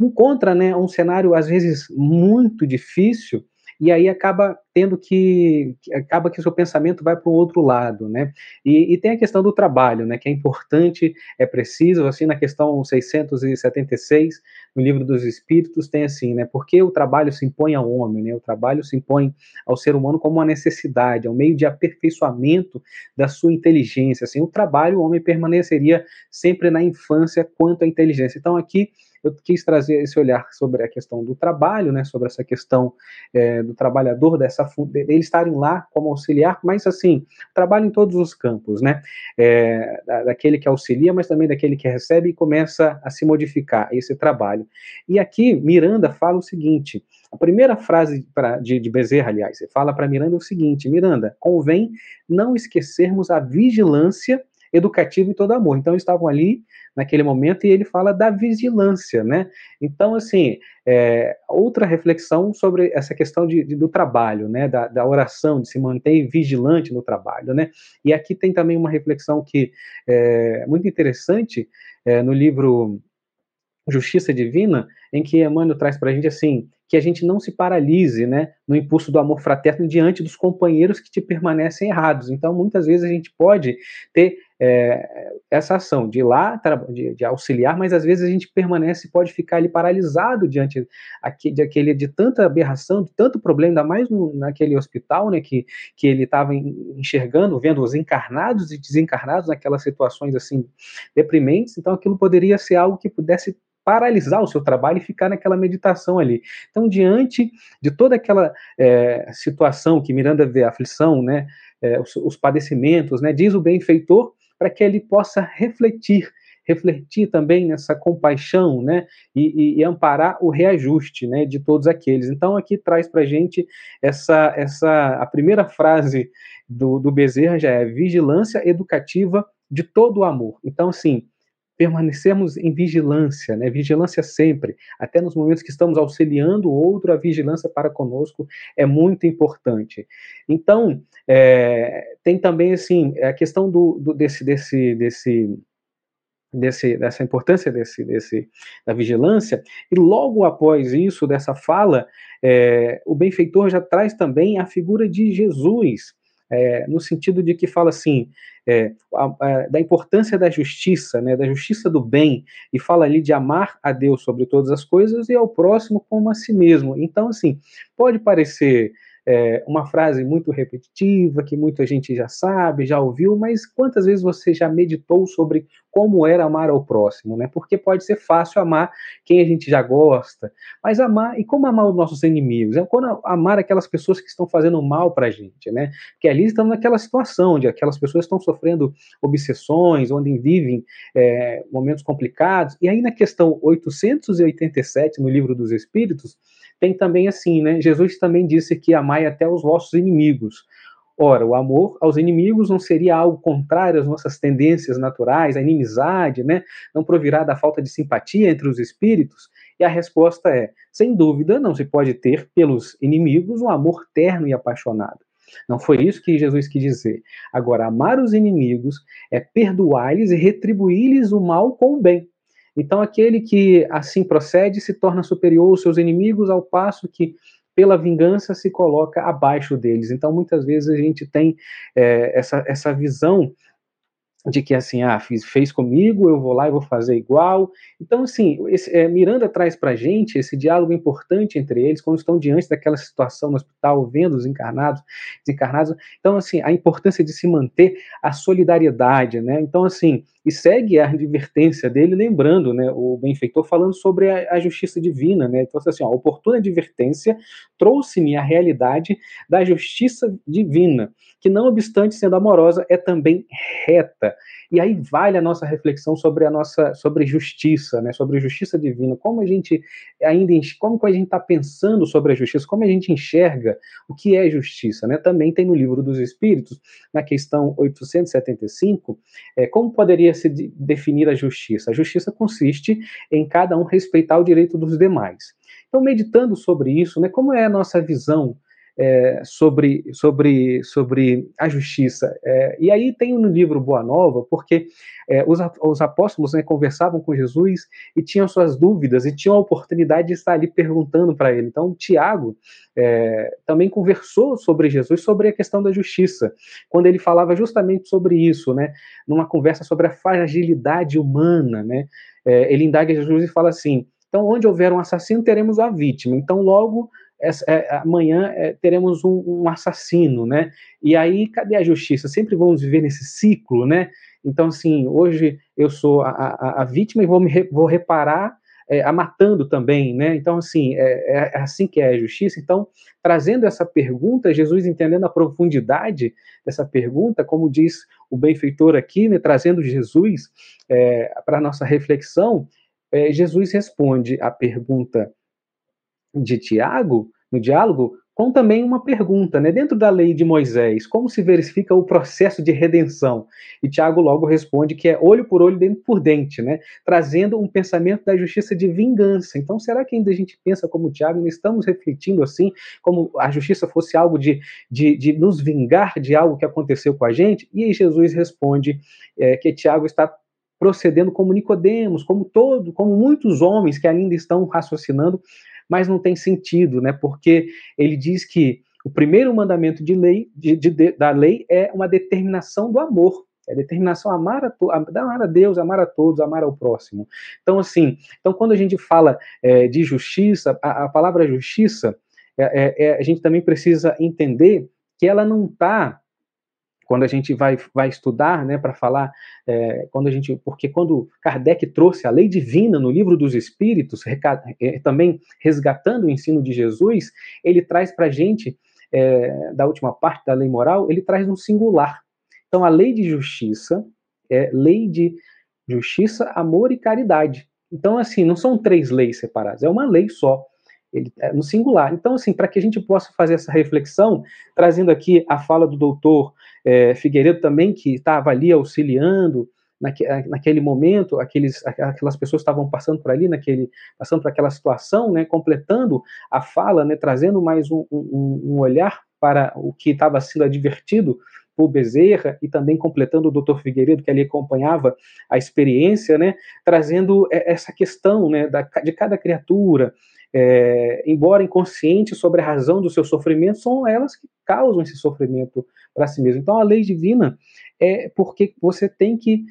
encontra, né, um cenário às vezes muito difícil, e aí acaba tendo que acaba que o seu pensamento vai para um outro lado, né? E, e, tem a questão do trabalho, né? Que é importante, é preciso, assim, na questão 676 no livro dos Espíritos tem assim, né? Porque o trabalho se impõe ao homem, né? O trabalho se impõe ao ser humano como uma necessidade, é um meio de aperfeiçoamento da sua inteligência. Assim, o trabalho, o homem permaneceria sempre na infância quanto à inteligência. Então aqui eu quis trazer esse olhar sobre a questão do trabalho, né, sobre essa questão é, do trabalhador, dessa eles estarem lá como auxiliar, mas assim, trabalho em todos os campos, né, é, daquele que auxilia, mas também daquele que recebe e começa a se modificar esse trabalho. E aqui Miranda fala o seguinte: a primeira frase pra, de, de Bezerra, aliás, fala para Miranda o seguinte: Miranda, convém não esquecermos a vigilância educativa e todo amor. Então, estavam ali naquele momento e ele fala da vigilância, né? Então, assim, é, outra reflexão sobre essa questão de, de, do trabalho, né? Da, da, oração, de se manter vigilante no trabalho, né? E aqui tem também uma reflexão que é muito interessante é, no livro Justiça Divina, em que Emmanuel traz para a gente assim, que a gente não se paralise né, no impulso do amor fraterno diante dos companheiros que te permanecem errados. Então, muitas vezes a gente pode ter é, essa ação de ir lá, de, de, auxiliar, mas às vezes a gente permanece, pode ficar ali paralisado diante aqui, de, aquele, de tanta aberração, de tanto problema, ainda mais no, naquele hospital, né, que, que ele estava enxergando, vendo os encarnados e desencarnados naquelas situações assim deprimentes, então aquilo poderia ser algo que pudesse paralisar o seu trabalho e ficar naquela meditação ali. Então, diante de toda aquela é, situação que Miranda vê, a aflição, né, é, os, os, padecimentos, né, diz o benfeitor para que ele possa refletir, refletir também nessa compaixão, né, e, e, e, amparar o reajuste, né, de todos aqueles. Então, aqui traz para gente essa, essa, a primeira frase do, do Bezerra já é vigilância educativa de todo o amor. Então, assim, permanecermos em vigilância, né? Vigilância sempre, até nos momentos que estamos auxiliando o outro, a vigilância para conosco é muito importante. Então, é, tem também assim a questão do, do desse desse desse Desse, dessa importância desse, desse, da vigilância, e logo após isso, dessa fala, é, o benfeitor já traz também a figura de Jesus, é, no sentido de que fala assim, é, a, a, da importância da justiça, né, da justiça do bem, e fala ali de amar a Deus sobre todas as coisas e ao próximo como a si mesmo. Então, assim, pode parecer é, uma frase muito repetitiva, que muita gente já sabe, já ouviu, mas quantas vezes você já meditou sobre como era amar ao próximo, né? Porque pode ser fácil amar quem a gente já gosta, mas amar, e como amar os nossos inimigos? É quando amar aquelas pessoas que estão fazendo mal para a gente, né? Porque ali estamos naquela situação onde aquelas pessoas estão sofrendo obsessões, onde vivem é, momentos complicados, e aí na questão 887, no Livro dos Espíritos, tem também assim, né? Jesus também disse que amai até os vossos inimigos. Ora, o amor aos inimigos não seria algo contrário às nossas tendências naturais, a inimizade, né? Não provirá da falta de simpatia entre os espíritos? E a resposta é: sem dúvida, não se pode ter pelos inimigos um amor terno e apaixonado. Não foi isso que Jesus quis dizer. Agora, amar os inimigos é perdoar-lhes e retribuir-lhes o mal com o bem. Então, aquele que assim procede se torna superior aos seus inimigos, ao passo que, pela vingança, se coloca abaixo deles. Então, muitas vezes a gente tem é, essa, essa visão de que assim, ah, fiz, fez comigo, eu vou lá e vou fazer igual. Então, assim, esse, é, Miranda traz para gente esse diálogo importante entre eles, quando estão diante daquela situação no hospital, vendo os encarnados, desencarnados. Então, assim, a importância de se manter a solidariedade, né? Então, assim, e segue a advertência dele, lembrando, né, o benfeitor falando sobre a, a justiça divina, né? Então, assim, a oportuna advertência trouxe-me a realidade da justiça divina, que não obstante sendo amorosa, é também reta. E aí vale a nossa reflexão sobre a nossa sobre justiça, né? Sobre justiça divina, como a gente ainda como a gente está pensando sobre a justiça, como a gente enxerga o que é justiça, né? Também tem no livro dos Espíritos, na questão 875, é, como poderia se de, definir a justiça? A justiça consiste em cada um respeitar o direito dos demais. Então, meditando sobre isso, né? Como é a nossa visão é, sobre, sobre, sobre a justiça. É, e aí tem no livro Boa Nova, porque é, os, os apóstolos né, conversavam com Jesus e tinham suas dúvidas e tinham a oportunidade de estar ali perguntando para ele. Então, Tiago é, também conversou sobre Jesus, sobre a questão da justiça, quando ele falava justamente sobre isso, né, numa conversa sobre a fragilidade humana. Né, é, ele indaga Jesus e fala assim: então, onde houver um assassino, teremos a vítima. Então, logo essa, é, amanhã é, teremos um, um, assassino, né? E aí, cadê a justiça? Sempre vamos viver nesse ciclo, né? Então, assim, hoje eu sou a, a, a vítima e vou, me, vou reparar é, a matando também, né? Então, assim, é, é, é, assim que é a justiça. Então, trazendo essa pergunta, Jesus entendendo a profundidade dessa pergunta, como diz o benfeitor aqui, né, trazendo Jesus é, para a nossa reflexão, é, Jesus responde a pergunta de Tiago, no diálogo, com também uma pergunta, né? Dentro da lei de Moisés, como se verifica o processo de redenção? E Tiago logo responde que é olho por olho, dente por dente, né? Trazendo um pensamento da justiça de vingança. Então, será que ainda a gente pensa como Tiago? Não estamos refletindo assim, como a justiça fosse algo de, de, de nos vingar de algo que aconteceu com a gente? E aí Jesus responde é, que Tiago está procedendo como Nicodemos, como todo, como muitos homens que ainda estão raciocinando mas não tem sentido, né? Porque ele diz que o primeiro mandamento de lei, de, de, da lei é uma determinação do amor. É a determinação amar a, amar a Deus, amar a todos, amar ao próximo. Então, assim, então quando a gente fala é, de justiça, a, a palavra justiça, é, é, é a gente também precisa entender que ela não está quando a gente vai, vai estudar, né, para falar, é, quando a gente, porque quando Kardec trouxe a lei divina no livro dos Espíritos, é, também resgatando o ensino de Jesus, ele traz para a gente, é, da última parte da lei moral, ele traz um singular. Então, a lei de justiça é lei de justiça, amor e caridade. Então, assim, não são três leis separadas, é uma lei só ele é no singular. Então, assim, para que a gente possa fazer essa reflexão, trazendo aqui a fala do doutor é, Figueiredo também, que estava ali auxiliando naque, naquele momento, aqueles, aquelas pessoas estavam passando por ali, naquele, passando por aquela situação, né, completando a fala, né, trazendo mais um, um, um olhar para o que estava sendo advertido por Bezerra e também completando o doutor Figueiredo, que ali acompanhava a experiência, né, trazendo essa questão né, da, de cada criatura, é, embora inconscientes sobre a razão do seu sofrimento, são elas que causam esse sofrimento para si mesmo. Então, a lei divina é porque você tem que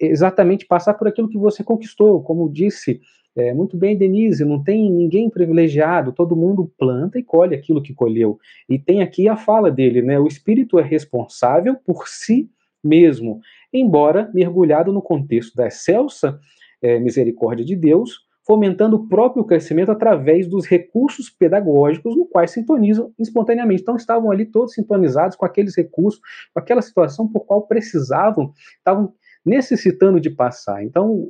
exatamente passar por aquilo que você conquistou, como disse é, muito bem Denise, não tem ninguém privilegiado, todo mundo planta e colhe aquilo que colheu. E tem aqui a fala dele, né? O espírito é responsável por si mesmo, embora mergulhado no contexto da excelsa é, misericórdia de Deus, fomentando o próprio crescimento através dos recursos pedagógicos no quais sintonizam espontaneamente. Então estavam ali todos sintonizados com aqueles recursos, com aquela situação por qual precisavam, estavam necessitando de passar. Então,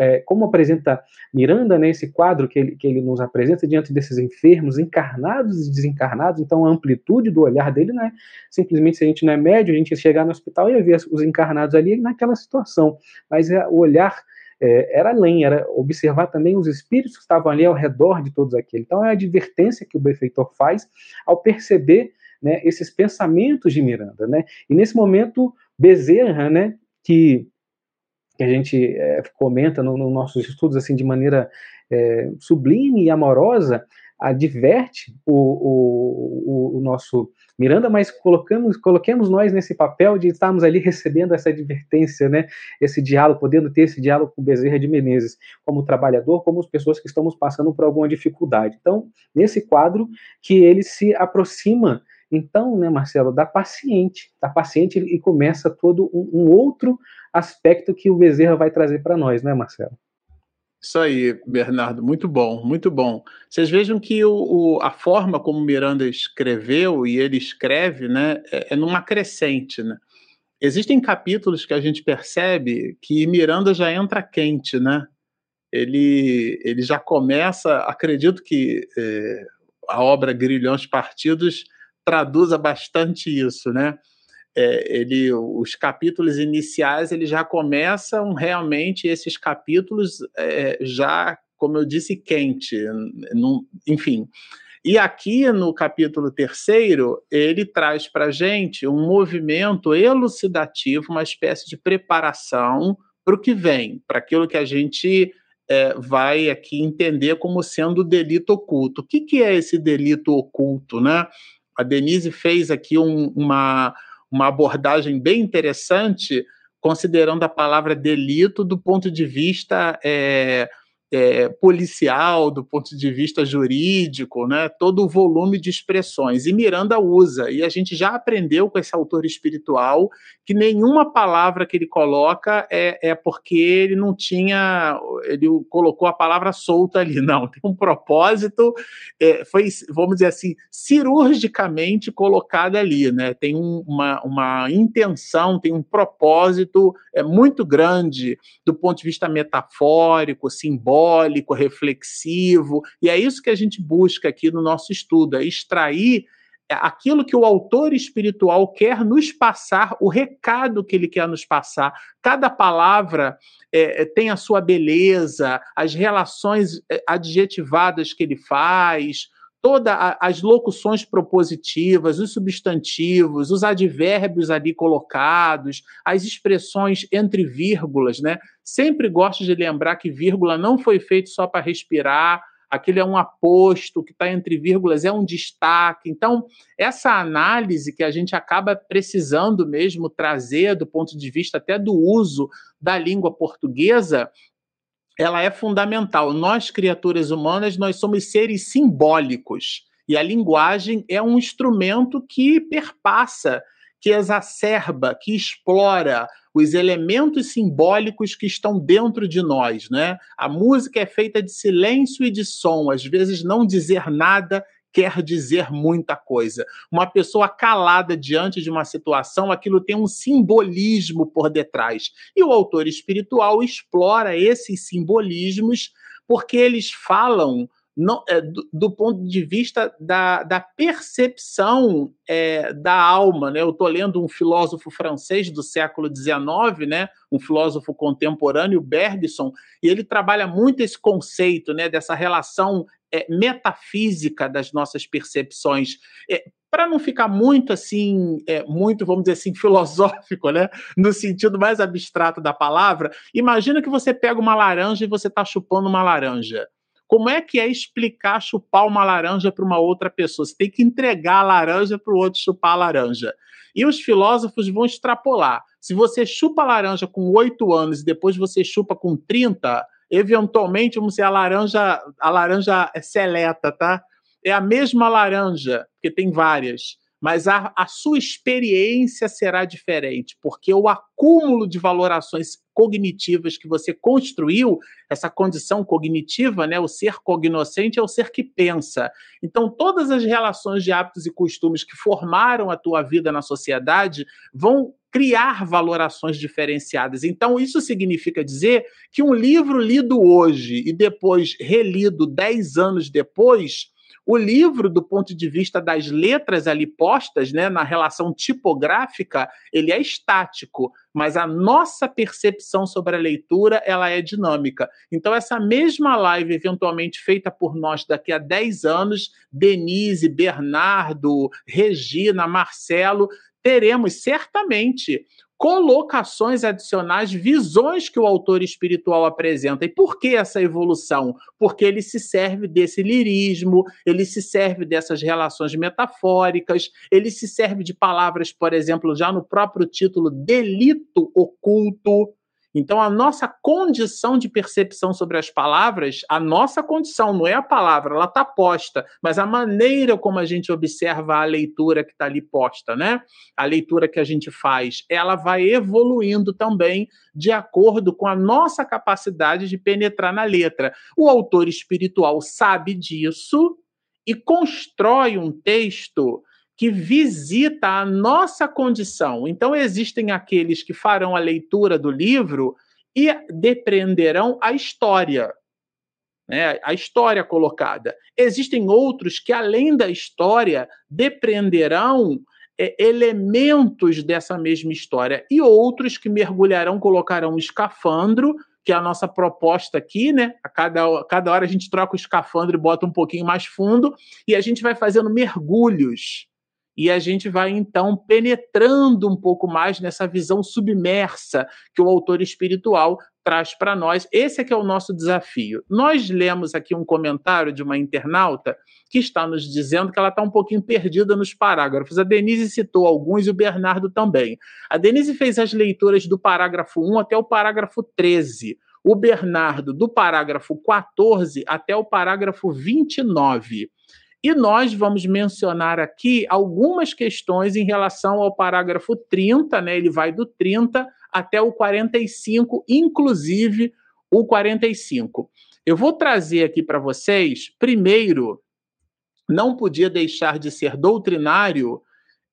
é, como apresenta Miranda né, quadro que ele, que ele nos apresenta diante desses enfermos, encarnados e desencarnados, então a amplitude do olhar dele não é simplesmente se a gente não é médio, a gente chegar no hospital e ver os encarnados ali naquela situação, mas é o olhar é, era além, era observar também os espíritos que estavam ali ao redor de todos aqueles. Então, é a advertência que o benfeitor faz ao perceber né, esses pensamentos de Miranda. Né? E nesse momento, Bezerra, né, que, que a gente é, comenta nos no nossos estudos assim de maneira é, sublime e amorosa, adverte o, o, o, nosso Miranda, mas colocamos, coloquemos nós nesse papel de estarmos ali recebendo essa advertência, né, esse diálogo, podendo ter esse diálogo com Bezerra de Menezes, como trabalhador, como as pessoas que estamos passando por alguma dificuldade. Então, nesse quadro, que ele se aproxima, então, né, Marcelo, da paciente, da paciente e começa todo um, um outro aspecto que o Bezerra vai trazer para nós, né, Marcelo? Isso aí, Bernardo, muito bom, muito bom. Vocês vejam que o, o, a forma como Miranda escreveu, e ele escreve, né, é, é numa crescente, né? Existem capítulos que a gente percebe que Miranda já entra quente, né? Ele, ele já começa, acredito que é, a obra Grilhões Partidos traduza bastante isso, né? É, ele, os capítulos iniciais eles já começam realmente esses capítulos é, já, como eu disse, quente, num, enfim. E aqui no capítulo terceiro ele traz para gente um movimento elucidativo, uma espécie de preparação para o que vem, para aquilo que a gente é, vai aqui entender como sendo o delito oculto. O que, que é esse delito oculto, né? A Denise fez aqui um, uma uma abordagem bem interessante, considerando a palavra delito do ponto de vista é, é, policial, do ponto de vista jurídico, né, todo o volume de expressões. E Miranda usa, e a gente já aprendeu com esse autor espiritual que nenhuma palavra que ele coloca é, é porque ele não tinha, ele colocou a palavra solta ali, não, tem um propósito, é, foi, vamos dizer assim, cirurgicamente colocada ali, né, tem um, uma, uma intenção, tem um propósito é, muito grande do ponto de vista metafórico, simbólico, simbólico, reflexivo, e é isso que a gente busca aqui no nosso estudo, é extrair aquilo que o autor espiritual quer nos passar, o recado que ele quer nos passar. Cada palavra é, é tem a sua beleza, as relações é, adjetivadas que ele faz, todas as locuções propositivas, os substantivos, os advérbios ali colocados, as expressões entre vírgulas, né? Sempre gosto de lembrar que vírgula não foi feito só para respirar, aquele é um aposto que está entre vírgulas, é um destaque. Então, essa análise que a gente acaba precisando mesmo trazer do ponto de vista até do uso da língua portuguesa, ela é fundamental. Nós, criaturas humanas, nós somos seres simbólicos. E a linguagem é um instrumento que perpassa, que exacerba, que explora os elementos simbólicos que estão dentro de nós, né? A música é feita de silêncio e de som, às vezes não dizer nada quer dizer muita coisa. Uma pessoa calada diante de uma situação, aquilo tem um simbolismo por detrás. E o autor espiritual explora esses simbolismos porque eles falam é, do, do, ponto de vista da, da percepção é, da alma. Né? Eu estou lendo um filósofo francês do século XIX, né? um filósofo contemporâneo, Bergson, e ele trabalha muito esse conceito né? dessa relação é, metafísica das nossas percepções. É, para não ficar muito assim, é, muito, vamos dizer assim, filosófico, né? No sentido mais abstrato da palavra, imagina que você pega uma laranja e você está chupando uma laranja. Como é que é explicar chupar uma laranja para uma outra pessoa? Você tem que entregar a laranja para o outro chupar a laranja. E os filósofos vão extrapolar. Se você chupa a laranja com 8 anos e depois você chupa com 30, eventualmente, vamos dizer, a laranja, a laranja é seleta, tá? É a mesma laranja, porque tem várias, mas a, a sua experiência será diferente, porque o acúmulo de valorações cognitivas que você construiu, essa condição cognitiva, né, o ser cognoscente é o ser que pensa. Então, todas as relações de hábitos e costumes que formaram a tua vida na sociedade vão criar valorações diferenciadas. Então, isso significa dizer que um livro lido hoje e depois relido dez anos depois, o livro, do ponto de vista das letras ali postas, né, na relação tipográfica, ele é estático, mas a nossa percepção sobre a leitura, ela é dinâmica. Então, essa mesma live, eventualmente feita por nós daqui a 10 anos, Denise, Bernardo, Regina, Marcelo, teremos certamente colocações adicionais, visões que o autor espiritual apresenta. E por que essa evolução? Porque ele se serve desse lirismo, ele se serve dessas relações metafóricas, ele se serve de palavras, por exemplo, já no próprio título, delito oculto. Então, a nossa condição de percepção sobre as palavras, a nossa condição, não é a palavra, ela está posta, mas a maneira como a gente observa a leitura que está ali posta, né? A leitura que a gente faz, ela vai evoluindo também de acordo com a nossa capacidade de penetrar na letra. O autor espiritual sabe disso e constrói um texto que visita a nossa condição. Então, existem aqueles que farão a leitura do livro e depreenderão a história, né? a história colocada. Existem outros que, além da história, depreenderão é, elementos dessa mesma história, e outros que mergulharão, colocarão um escafandro que é a nossa proposta aqui, né? A cada, cada hora a gente troca o escafandro e bota um pouquinho mais fundo, e a gente vai fazendo mergulhos e a gente vai então penetrando um pouco mais nessa visão submersa que o autor espiritual traz para nós. Esse é que é o nosso desafio. Nós lemos aqui um comentário de uma internauta que está nos dizendo que ela está um pouquinho perdida nos parágrafos. A Denise citou alguns e o Bernardo também. A Denise fez as leituras do parágrafo 1 até o parágrafo 13. o Bernardo do parágrafo 14 até o parágrafo 29. E nós vamos mencionar aqui algumas questões em relação ao parágrafo 30, né? Ele vai do 30 até o 45, inclusive o 45. Eu vou trazer aqui para vocês, primeiro, não podia deixar de ser doutrinário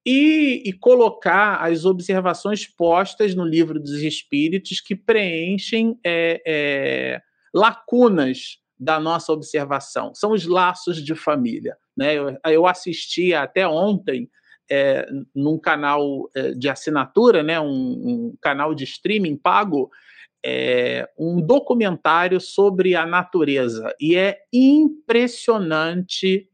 e, e, colocar as observações postas no livro dos Espíritos que preenchem é, é, lacunas da nossa observação. São os laços de família. Né? Eu, eu assisti até ontem é, num canal é, de assinatura, né? Um, um, canal de streaming pago, é, um documentário sobre a natureza. E é impressionante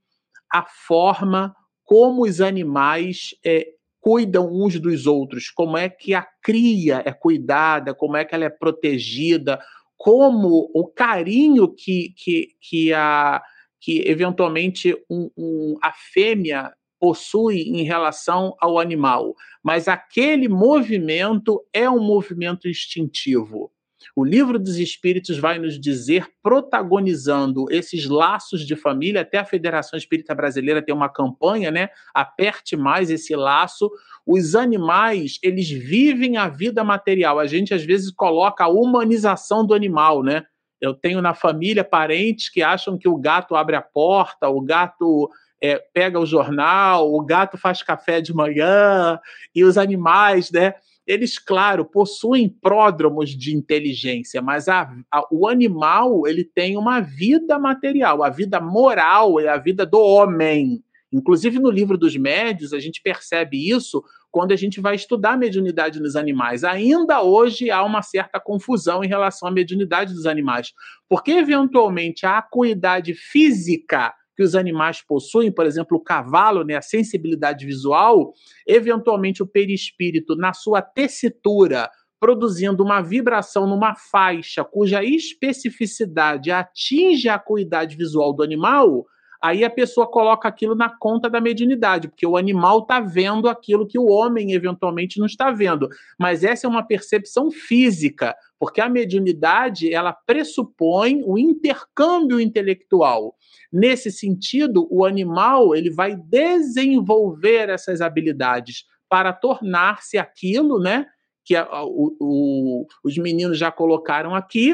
a forma como os animais é, cuidam uns dos outros, como é que a cria é cuidada, como é que ela é protegida, como o carinho que, que, que, a, que eventualmente um, um, a fêmea possui em relação ao animal. Mas aquele movimento é um movimento instintivo. O livro dos Espíritos vai nos dizer, protagonizando esses laços de família, até a Federação Espírita Brasileira tem uma campanha, né? Aperte mais esse laço. Os animais, eles vivem a vida material. A gente às vezes coloca a humanização do animal, né? Eu tenho na família parentes que acham que o gato abre a porta, o gato é, pega o jornal, o gato faz café de manhã, e os animais, né? Eles, claro, possuem pródromos de inteligência, mas a, a, o animal ele tem uma vida material, a vida moral é a vida do homem. Inclusive no livro dos médios a gente percebe isso quando a gente vai estudar a mediunidade nos animais. Ainda hoje há uma certa confusão em relação à mediunidade dos animais, porque eventualmente a acuidade física que os animais possuem, por exemplo, o cavalo, né, a sensibilidade visual, eventualmente o perispírito, na sua tessitura, produzindo uma vibração numa faixa cuja especificidade atinge a acuidade visual do animal, aí a pessoa coloca aquilo na conta da mediunidade, porque o animal está vendo aquilo que o homem eventualmente não está vendo. Mas essa é uma percepção física, porque a mediunidade ela pressupõe o intercâmbio intelectual. Nesse sentido, o animal ele vai desenvolver essas habilidades para tornar-se aquilo, né? Que a, o, o, os meninos já colocaram aqui,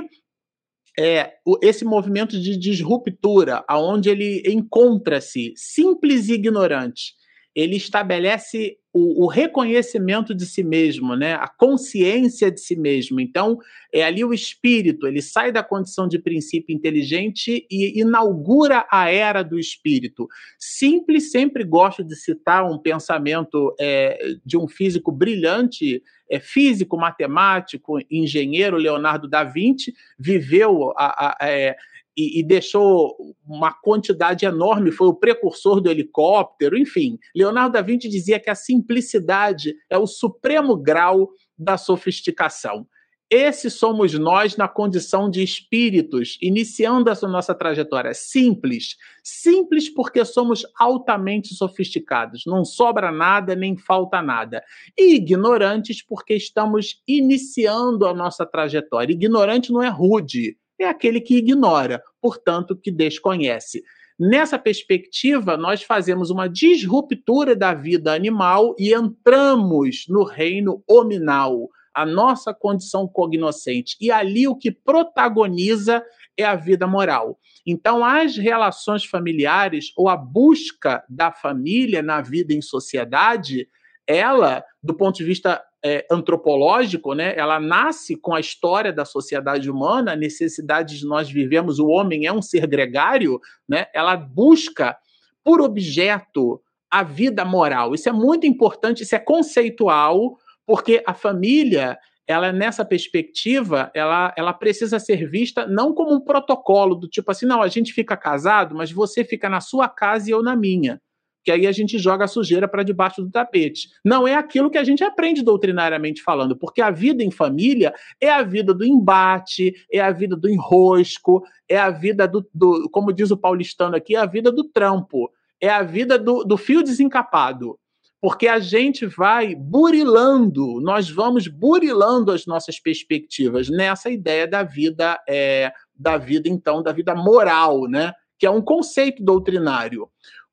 é esse movimento de disruptura, aonde ele encontra-se simples e ignorante. Ele estabelece o, o, reconhecimento de si mesmo, né? a consciência de si mesmo. Então, é ali o espírito, ele sai da condição de princípio inteligente e inaugura a era do espírito. Simples, sempre gosto de citar um pensamento é, de um físico brilhante, é, físico, matemático, engenheiro, Leonardo da Vinci, viveu a, a, é, e, e, deixou uma quantidade enorme, foi o precursor do helicóptero, enfim. Leonardo da Vinci dizia que a simplicidade é o supremo grau da sofisticação. Esses somos nós na condição de espíritos, iniciando essa nossa trajetória simples. Simples porque somos altamente sofisticados, não sobra nada nem falta nada. E ignorantes porque estamos iniciando a nossa trajetória. Ignorante não é rude, é aquele que ignora, portanto, que desconhece. Nessa perspectiva, nós fazemos uma disruptura da vida animal e entramos no reino hominal, a nossa condição cognoscente. E ali o que protagoniza é a vida moral. Então, as relações familiares ou a busca da família na vida em sociedade, ela, do ponto de vista é, antropológico, né? Ela nasce com a história da sociedade humana, a necessidade de nós vivemos, o homem é um ser gregário, né? Ela busca por objeto a vida moral. Isso é muito importante, isso é conceitual, porque a família, ela nessa perspectiva, ela, ela precisa ser vista não como um protocolo do tipo assim, não, a gente fica casado, mas você fica na sua casa e eu na minha que aí a gente joga a sujeira para debaixo do tapete. Não é aquilo que a gente aprende doutrinariamente falando, porque a vida em família é a vida do embate, é a vida do enrosco, é a vida do, do como diz o paulistano aqui, é a vida do trampo, é a vida do, do fio desencapado. porque a gente vai burilando, nós vamos burilando as nossas perspectivas nessa ideia da vida, é, da vida então, da vida moral, né? Que é um conceito doutrinário.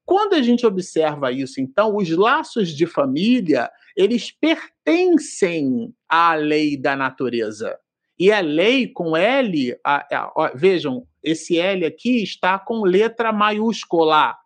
Quando a gente observa isso, então, os laços de família, eles pertencem à lei da natureza. E a lei com L, a, a, a, vejam, esse L aqui está com letra maiúscula.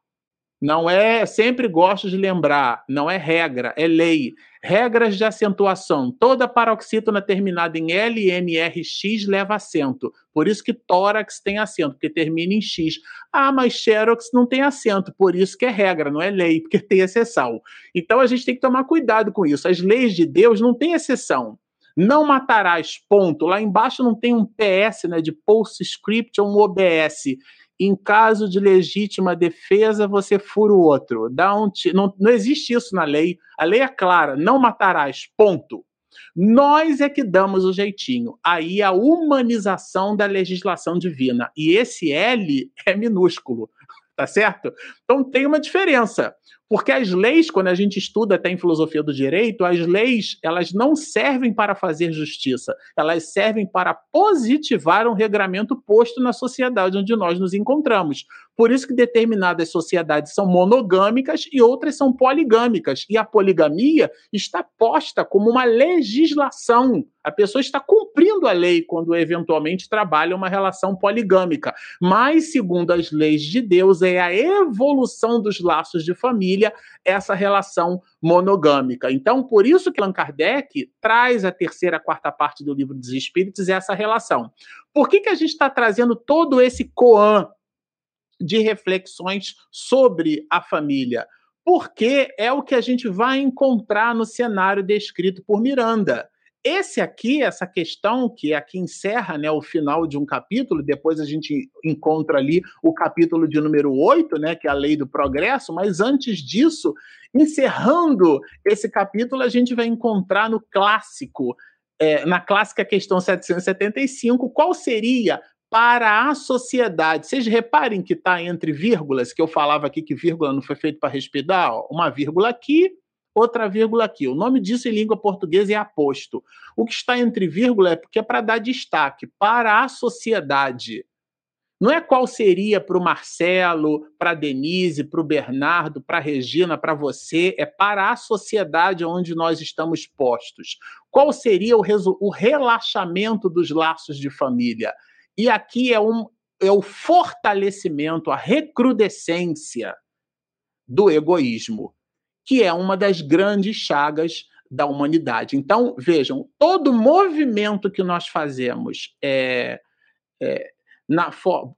Não é, sempre gosto de lembrar, não é regra, é lei. Regras de acentuação. Toda paroxítona terminada em L, N, R, X leva acento. Por isso que tórax tem acento, porque termina em X. Ah, mas xerox não tem acento, por isso que é regra, não é lei, porque tem exceção. Então a gente tem que tomar cuidado com isso. As leis de Deus não têm exceção. Não matarás, ponto. Lá embaixo não tem um PS, né, de postscript ou um OBS em caso de legítima defesa, você fura o outro. Dá um não, não existe isso na lei. A lei é clara: não matarás, ponto. Nós é que damos o jeitinho. Aí a humanização da legislação divina. E esse L é minúsculo, tá certo? Então tem uma diferença. Porque as leis, quando a gente estuda até em filosofia do direito, as leis, elas não servem para fazer justiça, elas servem para positivar um regramento posto na sociedade onde nós nos encontramos. Por isso que determinadas sociedades são monogâmicas e outras são poligâmicas. E a poligamia está posta como uma legislação. A pessoa está cumprindo a lei quando eventualmente trabalha uma relação poligâmica. Mas, segundo as leis de Deus, é a evolução dos laços de família essa relação monogâmica. Então, por isso que Allan Kardec traz a terceira, quarta parte do livro dos Espíritos essa relação. Por que, que a gente está trazendo todo esse coan de reflexões sobre a família, porque é o que a gente vai encontrar no cenário descrito por Miranda. Esse aqui, essa questão que aqui encerra né, o final de um capítulo, depois a gente encontra ali o capítulo de número 8, né, que é a lei do progresso, mas antes disso, encerrando esse capítulo, a gente vai encontrar no clássico, é, na clássica questão 775, qual seria para a sociedade. Vocês reparem que está entre vírgulas, que eu falava aqui que vírgula não foi feito para respirar, ó, uma vírgula aqui, outra vírgula aqui. O nome disso em língua portuguesa é aposto. O que está entre vírgula é porque é para dar destaque para a sociedade. Não é qual seria para o Marcelo, para a Denise, para o Bernardo, para a Regina, para você, é para a sociedade onde nós estamos postos. Qual seria o, o relaxamento dos laços de família? E aqui é, um, é o fortalecimento, a recrudescência do egoísmo, que é uma das grandes chagas da humanidade. Então, vejam, todo movimento que nós fazemos é, é na,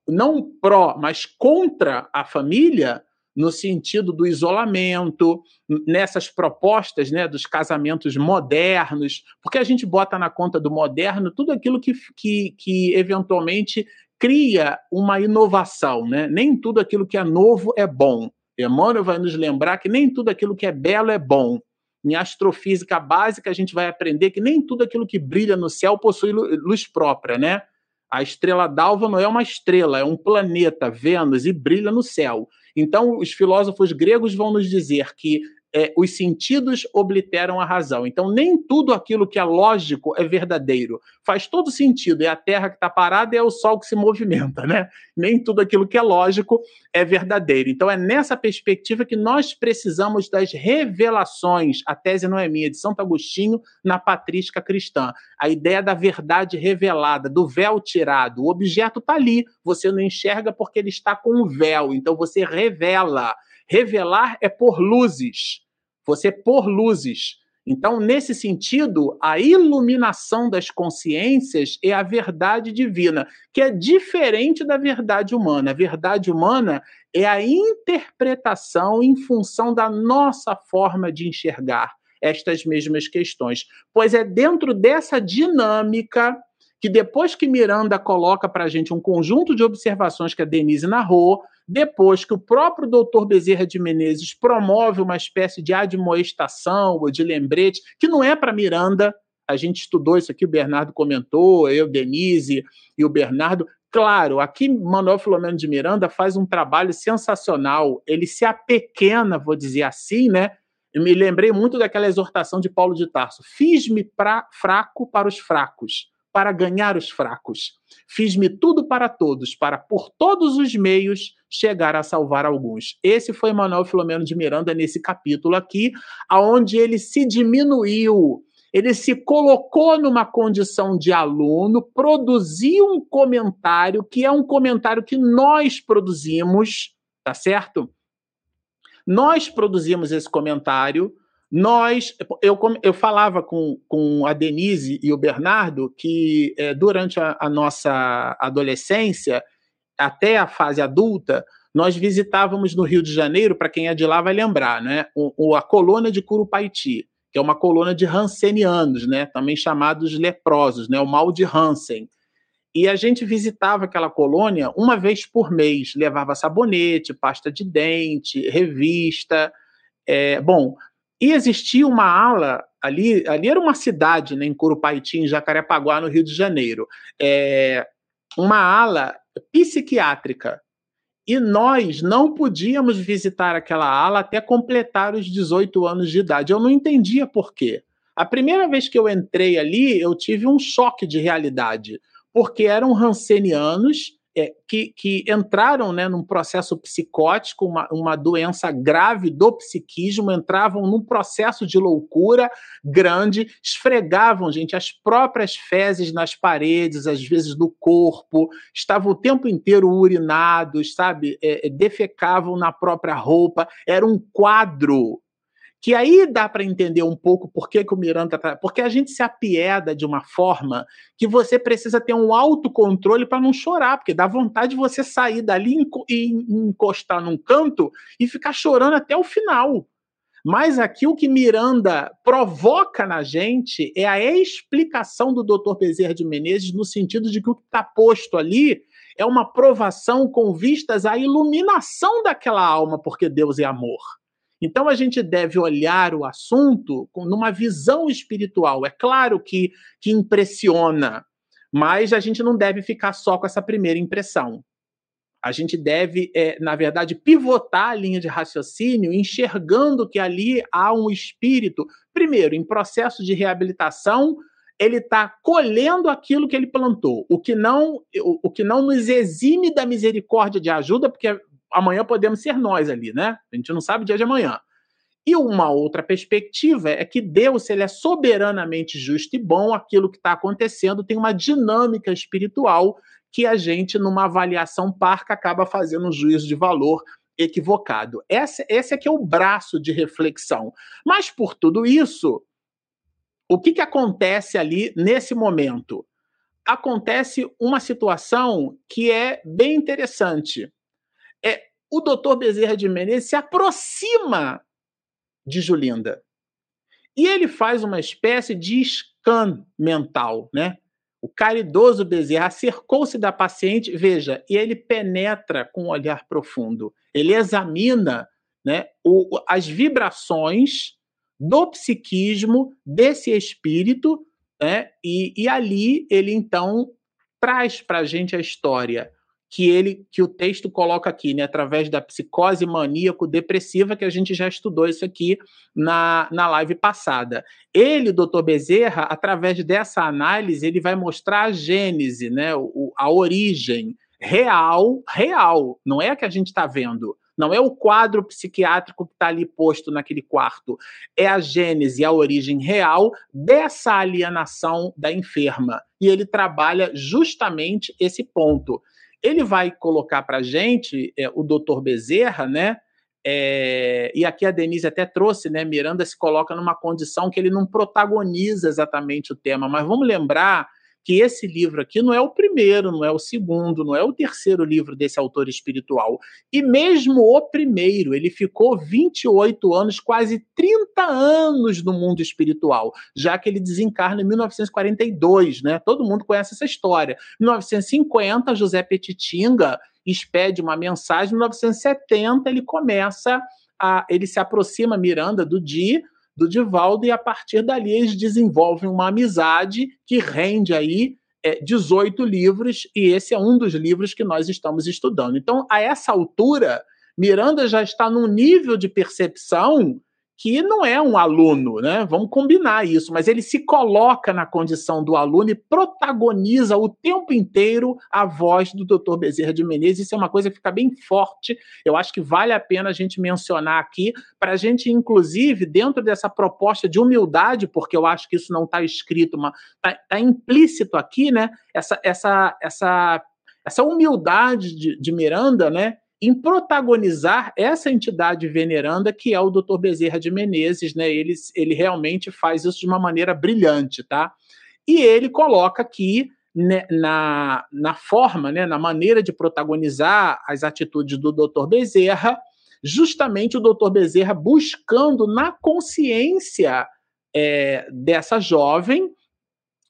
não pró, mas contra a família, no sentido do isolamento, nessas propostas né, dos casamentos modernos, porque a gente bota na conta do moderno tudo aquilo que, que, que eventualmente cria uma inovação. Né? Nem tudo aquilo que é novo é bom. Emmanuel vai nos lembrar que nem tudo aquilo que é belo é bom. Em astrofísica básica, a gente vai aprender que nem tudo aquilo que brilha no céu possui luz própria, né? A estrela d'alva não é uma estrela, é um planeta, Vênus, e brilha no céu. Então, os filósofos gregos vão nos dizer que é, os sentidos obliteram a razão. Então, nem tudo aquilo que é lógico é verdadeiro. Faz todo sentido. É a Terra que está parada e é o Sol que se movimenta, né? Nem tudo aquilo que é lógico é verdadeiro. Então, é nessa perspectiva que nós precisamos das revelações. A tese não é minha, é de Santo Agostinho, na patrística cristã. A ideia da verdade revelada, do véu tirado. O objeto está ali, você não enxerga porque ele está com o véu. Então, você revela. Revelar é por luzes. Você pôr luzes. Então, nesse sentido, a iluminação das consciências é a verdade divina, que é diferente da verdade humana. A verdade humana é a interpretação em função da nossa forma de enxergar estas mesmas questões. Pois é dentro dessa dinâmica que depois que Miranda coloca para a gente um conjunto de observações que a Denise narrou, depois que o próprio doutor Bezerra de Menezes promove uma espécie de admoestação ou de lembrete, que não é para Miranda, a gente estudou isso aqui, o Bernardo comentou, eu, Denise e o Bernardo. Claro, aqui Manuel Filomeno de Miranda faz um trabalho sensacional. Ele se apequena, vou dizer assim, né? Eu me lembrei muito daquela exortação de Paulo de Tarso: Fiz-me fraco para os fracos, para ganhar os fracos. Fiz-me tudo para todos, para por todos os meios chegar a salvar alguns. Esse foi Manuel Filomeno de Miranda nesse capítulo aqui, aonde ele se diminuiu, ele se colocou numa condição de aluno, produziu um comentário que é um comentário que nós produzimos, tá certo? Nós produzimos esse comentário, nós, eu, eu falava com, com a Denise e o Bernardo que é, durante a, a, nossa adolescência, até a fase adulta, nós visitávamos no Rio de Janeiro, para quem é de lá vai lembrar, né, o, o, a colônia de Curupaiti, que é uma colônia de Hansenianos, né, também chamados leprosos, né, o mal de Hansen. E a gente visitava aquela colônia uma vez por mês, levava sabonete, pasta de dente, revista. É, bom, e existia uma ala ali, ali era uma cidade, né, em Curupaiti, em Jacarepaguá, no Rio de Janeiro, é, uma ala psiquiátrica. E nós não podíamos visitar aquela ala até completar os 18 anos de idade. Eu não entendia por quê. A primeira vez que eu entrei ali, eu tive um choque de realidade porque eram rancenianos é, que, que, entraram né, num processo psicótico, uma, uma doença grave do psiquismo, entravam num processo de loucura grande, esfregavam, gente, as próprias fezes nas paredes, às vezes no corpo, estavam o tempo inteiro urinados, sabe? É, é defecavam na própria roupa, era um quadro que aí dá para entender um pouco por que, que o Miranda tá. Porque a gente se apieda de uma forma que você precisa ter um autocontrole para não chorar, porque dá vontade de você sair dali e encostar num canto e ficar chorando até o final. Mas aqui o que Miranda provoca na gente é a explicação do Dr. Bezerra de Menezes no sentido de que o que está posto ali é uma provação com vistas à iluminação daquela alma, porque Deus é amor. Então a gente deve olhar o assunto com, numa visão espiritual. É claro que, que impressiona, mas a gente não deve ficar só com essa primeira impressão. A gente deve, é, na verdade, pivotar a linha de raciocínio, enxergando que ali há um espírito, primeiro, em processo de reabilitação, ele está colhendo aquilo que ele plantou, o que não o, o que não nos exime da misericórdia de ajuda, porque amanhã podemos ser nós ali, né? A gente não sabe o dia de amanhã. E uma outra perspectiva é que Deus, ele é soberanamente justo e bom, aquilo que está acontecendo tem uma dinâmica espiritual que a gente, numa avaliação parca, acaba fazendo um juízo de valor equivocado. Esse, esse é que é o braço de reflexão. Mas por tudo isso, o que, que acontece ali nesse momento? Acontece uma situação que é bem interessante é, o doutor Bezerra de Menezes se aproxima de Julinda. E ele faz uma espécie de scan mental, né? O caridoso Bezerra acercou-se da paciente, veja, e ele penetra com um olhar profundo. Ele examina né, o, as vibrações do psiquismo desse espírito, né, e, e ali ele então traz para a gente a história que ele que o texto coloca aqui, né, através da psicose maníaco-depressiva, que a gente já estudou isso aqui na, na live passada. Ele, doutor Bezerra, através dessa análise, ele vai mostrar a gênese, né, o, a origem real, real, não é a que a gente está vendo, não é o quadro psiquiátrico que está ali posto naquele quarto. É a gênese, a origem real dessa alienação da enferma. E ele trabalha justamente esse ponto ele vai colocar para a gente, é, o doutor Bezerra, né? É, e aqui a Denise até trouxe, né? Miranda se coloca numa condição que ele não protagoniza exatamente o tema, mas vamos lembrar que esse livro aqui não é o primeiro, não é o segundo, não é o terceiro livro desse autor espiritual. E mesmo o primeiro, ele ficou 28 anos, quase 30 anos no mundo espiritual, já que ele desencarna em 1942, né? Todo mundo conhece essa história. Em 1950, José Petitinga expede uma mensagem, em 1970 ele começa a, ele se aproxima Miranda do Di do Divaldo, e a partir dali eles desenvolvem uma amizade que rende aí é, 18 livros, e esse é um dos livros que nós estamos estudando. Então, a essa altura, Miranda já está num nível de percepção que não é um aluno, né? Vamos combinar isso, mas ele se coloca na condição do aluno e protagoniza o tempo inteiro a voz do Dr. Bezerra de Menezes. Isso é uma coisa que fica bem forte. Eu acho que vale a pena a gente mencionar aqui, para a gente, inclusive, dentro dessa proposta de humildade, porque eu acho que isso não está escrito, está tá implícito aqui, né? Essa, essa, essa, essa humildade de, de Miranda, né? Em protagonizar essa entidade veneranda que é o Dr. Bezerra de Menezes, né? Ele, ele realmente faz isso de uma maneira brilhante, tá? E ele coloca aqui né, na, na forma, né, na maneira de protagonizar as atitudes do Dr. Bezerra, justamente o Dr. Bezerra buscando na consciência é, dessa jovem,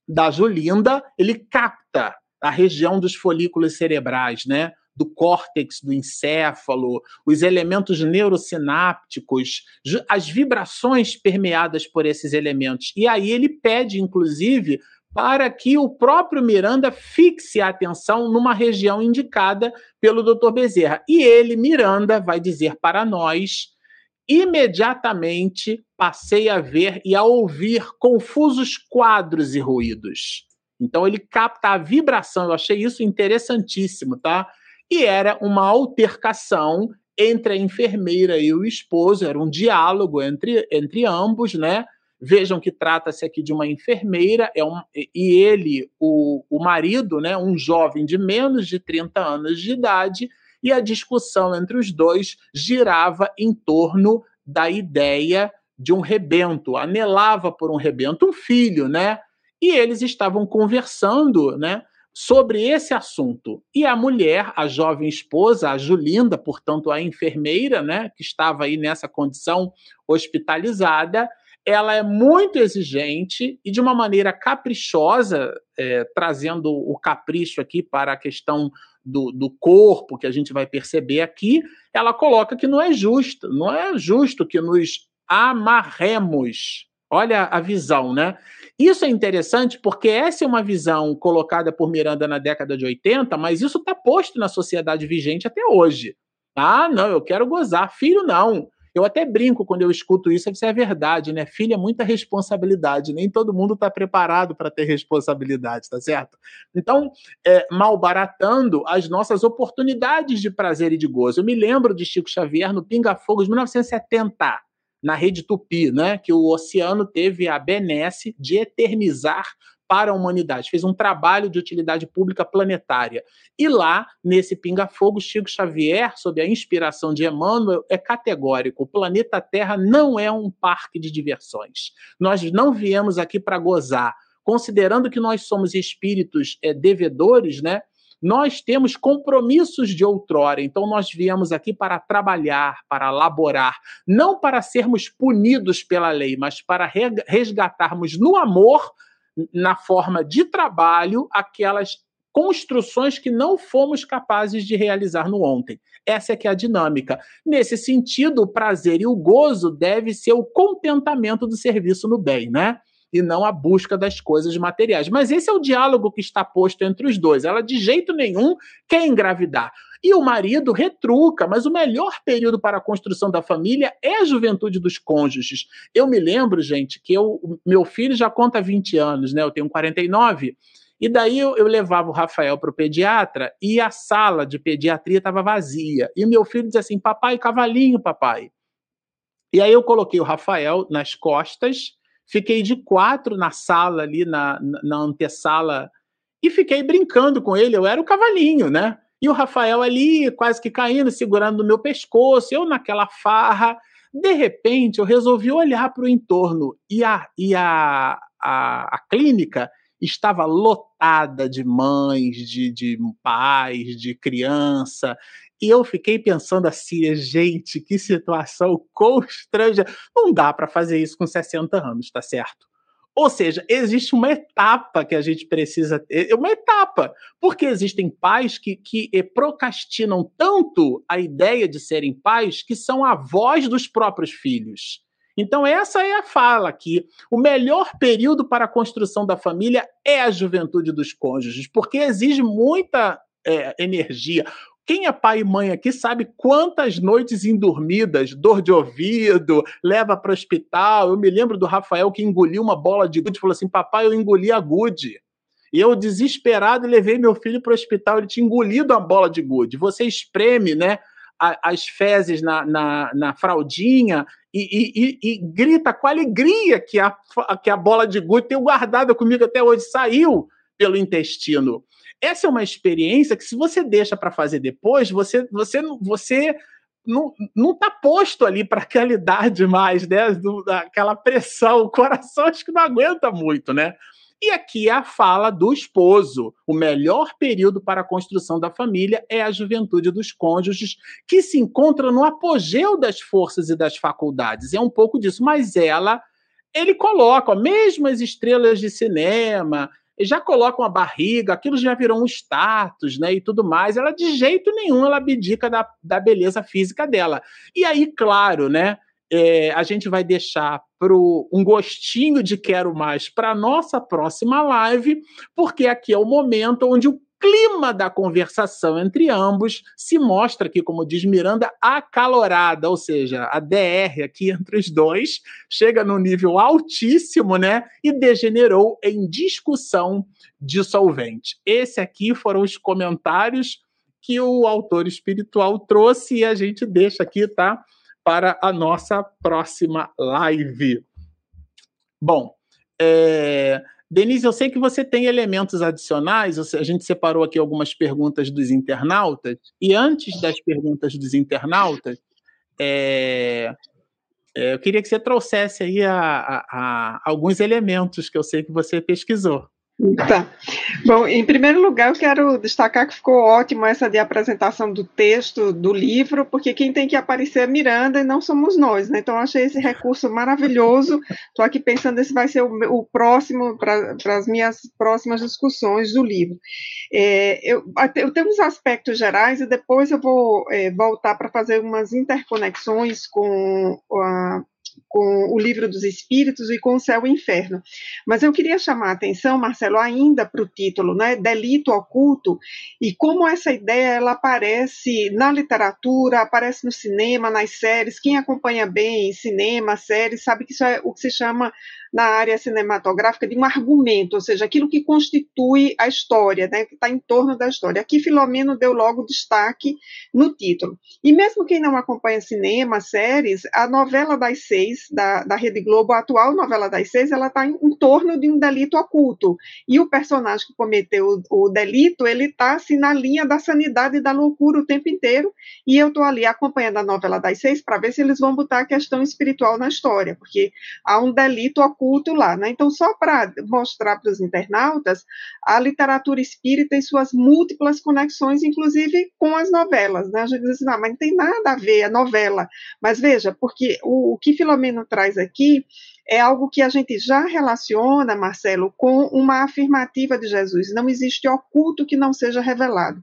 da Julinda, ele capta a região dos folículos cerebrais, né? Do córtex do encéfalo, os elementos neurosinápticos, as vibrações permeadas por esses elementos. E aí ele pede, inclusive, para que o próprio Miranda fixe a atenção numa região indicada pelo Dr. Bezerra. E ele, Miranda, vai dizer para nós imediatamente passei a ver e a ouvir confusos quadros e ruídos. Então ele capta a vibração, eu achei isso interessantíssimo, tá? E era uma altercação entre a enfermeira e o esposo, era um diálogo entre, entre ambos, né? Vejam que trata-se aqui de uma enfermeira, é um, e ele, o, o marido, né, um jovem de menos de 30 anos de idade, e a discussão entre os dois girava em torno da ideia de um rebento, anelava por um rebento, um filho, né? E eles estavam conversando, né? Sobre esse assunto. E a mulher, a jovem esposa, a Julinda, portanto, a enfermeira, né, que estava aí nessa condição hospitalizada, ela é muito exigente e de uma maneira caprichosa, é, trazendo o capricho aqui para a questão do, do corpo, que a gente vai perceber aqui, ela coloca que não é justo, não é justo que nos amarremos. Olha a visão, né? Isso é interessante porque essa é uma visão colocada por Miranda na década de 80, mas isso está posto na sociedade vigente até hoje. Ah, não, eu quero gozar. Filho, não. Eu até brinco quando eu escuto isso, isso é verdade, né? Filho é muita responsabilidade, nem todo mundo está preparado para ter responsabilidade, tá certo? Então, é, malbaratando as nossas oportunidades de prazer e de gozo. Eu me lembro de Chico Xavier no Pinga Fogo de 1970 na rede Tupi, né, que o oceano teve a benesse de eternizar para a humanidade, fez um trabalho de utilidade pública planetária. E lá, nesse pinga-fogo, Chico Xavier, sob a inspiração de Emmanuel, é categórico: o planeta Terra não é um parque de diversões. Nós não viemos aqui para gozar. Considerando que nós somos espíritos é, devedores, né? Nós temos compromissos de outrora, então nós viemos aqui para trabalhar, para laborar, não para sermos punidos pela lei, mas para resgatarmos no amor, na forma de trabalho, aquelas construções que não fomos capazes de realizar no ontem. Essa é que é a dinâmica. Nesse sentido, o prazer e o gozo deve ser o contentamento do serviço no bem, né? E não a busca das coisas materiais. Mas esse é o diálogo que está posto entre os dois. Ela de jeito nenhum quer engravidar. E o marido retruca, mas o melhor período para a construção da família é a juventude dos cônjuges. Eu me lembro, gente, que eu, meu filho já conta 20 anos, né? Eu tenho 49. E daí eu, eu levava o Rafael para o pediatra e a sala de pediatria estava vazia. E meu filho dizia assim: papai, cavalinho, papai. E aí eu coloquei o Rafael nas costas Fiquei de quatro na sala ali, na, na antessala, e fiquei brincando com ele. Eu era o cavalinho, né? E o Rafael ali, quase que caindo, segurando no meu pescoço, eu naquela farra. De repente, eu resolvi olhar para o entorno e a, e a, a, a clínica estava lotada de mães, de, de pais, de criança. E eu fiquei pensando assim, gente, que situação constrangedora. Não dá para fazer isso com 60 anos, tá certo? Ou seja, existe uma etapa que a gente precisa ter, uma etapa, porque existem pais que, que procrastinam tanto a ideia de serem pais que são avós dos próprios filhos. Então, essa é a fala aqui. O melhor período para a construção da família é a juventude dos cônjuges, porque exige muita é, energia, Quem é pai e mãe aqui sabe quantas noites indormidas, dor de ouvido, leva para o hospital. Eu me lembro do Rafael que engoliu uma bola de gude e falou assim: Papai, eu engoli a gude. E eu, desesperado, levei meu filho para o hospital. Ele tinha engolido a bola de gude. Você espreme, né? as fezes na, na, na fraldinha e, e, e, grita com alegria que a, que a bola de gude tem guardada comigo até hoje, saiu pelo intestino. Essa é uma experiência que, se você deixa para fazer depois, você, você, você não, não tá posto ali para aquela idade mais, né? Do, daquela pressão, o coração acho que não aguenta muito, né? E aqui é a fala do esposo. O melhor período para a construção da família é a juventude dos cônjuges, que se encontra no apogeu das forças e das faculdades. É um pouco disso, mas ela, ele coloca, ó, mesmo as estrelas de cinema, já colocam a barriga, aquilo já virou um status, né, e tudo mais. Ela de jeito nenhum ela abdica da, da beleza física dela. E aí, claro, né, é, a gente vai deixar pro, um gostinho de quero mais para nossa próxima live, porque aqui é o momento onde o clima da conversação entre ambos se mostra aqui, como diz Miranda, acalorada, ou seja, a DR aqui entre os dois chega no nível altíssimo, né? E degenerou em discussão dissolvente. Esse aqui foram os comentários que o autor espiritual trouxe e a gente deixa aqui, tá? para a nossa próxima live. Bom, é, Denise, eu sei que você tem elementos adicionais, a gente separou aqui algumas perguntas dos internautas, e antes das perguntas dos internautas, é, é, eu queria que você trouxesse aí a, a, a alguns elementos que eu sei que você pesquisou. Tá. Bom, em primeiro lugar, eu quero destacar que ficou ótimo essa de apresentação do texto do livro, porque quem tem que aparecer é Miranda e não somos nós, né? Então, achei esse recurso maravilhoso. Estou aqui pensando se vai ser o, o próximo para as minhas próximas discussões do livro. É, eu, eu tenho uns aspectos gerais e depois eu vou é, voltar para fazer umas interconexões com a com o livro dos Espíritos e com o Céu e o Inferno. Mas eu queria chamar a atenção, Marcelo, ainda para o título, né, Delito Oculto, e como essa ideia ela aparece na literatura, aparece no cinema, nas séries. Quem acompanha bem cinema, séries, sabe que isso é o que se chama na área cinematográfica de um argumento, ou seja, aquilo que constitui a história, né, que está em torno da história. Aqui Filomeno deu logo destaque no título. E mesmo quem não acompanha cinema, séries, a novela das seis da, da Rede Globo, a atual novela das seis, ela está em, em, torno de um delito oculto. E o personagem que cometeu o, o delito, ele está assim, na linha da sanidade e da loucura o tempo inteiro. E eu estou ali acompanhando a novela das seis para ver se eles vão botar a questão espiritual na história, porque há um delito oculto culto lá. Né? Então, só para mostrar para os internautas a literatura espírita e suas múltiplas conexões, inclusive com as novelas. Né? A gente diz assim, não, mas não tem nada a ver a novela. Mas veja, porque o, o que Filomeno traz aqui é algo que a gente já relaciona, Marcelo, com uma afirmativa de Jesus. Não existe oculto que não seja revelado.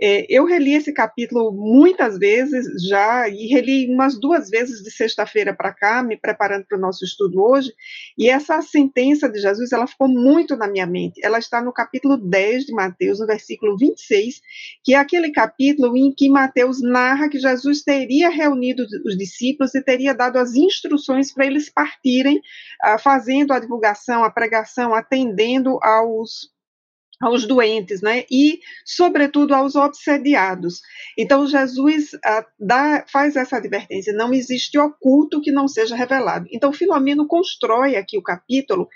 É, eu reli esse capítulo muitas vezes já, e reli umas duas vezes de sexta-feira para cá, me preparando para o nosso estudo hoje, e essa sentença de Jesus, ela ficou muito na minha mente. Ela está no capítulo 10 de Mateus, no versículo 26, que é aquele capítulo em que Mateus narra que Jesus teria reunido os discípulos e teria dado as instruções para eles partirem, uh, fazendo a divulgação, a pregação, atendendo aos aos doentes, né? E, sobretudo, aos obsediados. Então, Jesus ah, dá, faz essa advertência: não existe oculto que não seja revelado. Então, Filomeno constrói aqui o capítulo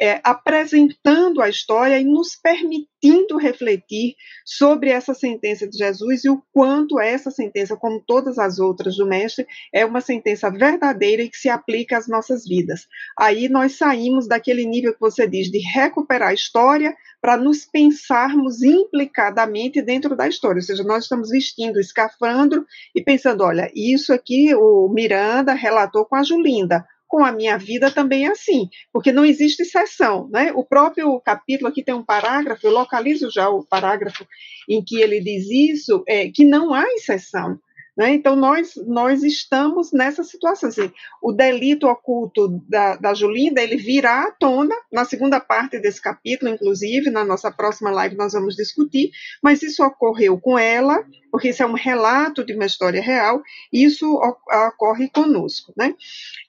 é, apresentando a história e nos permitindo refletir sobre essa sentença de Jesus e o quanto essa sentença, como todas as outras do Mestre, é uma sentença verdadeira e que se aplica às nossas vidas. Aí nós saímos daquele nível que você diz de recuperar a história para nos pensarmos implicadamente dentro da história, ou seja, nós estamos vestindo o escafandro e pensando, olha, isso aqui o Miranda relatou com a Julinda, com a minha vida também é assim, porque não existe exceção, né? O próprio capítulo aqui tem um parágrafo, eu localizo já o parágrafo em que ele diz isso, é, que não há exceção. Né? Então, nós, nós estamos nessa situação. Assim, o delito oculto da, da Julinda, ele virá à tona na segunda parte desse capítulo, inclusive, na nossa próxima live nós vamos discutir, mas isso ocorreu com ela, porque isso é um relato de uma história real, isso ocorre conosco. Né?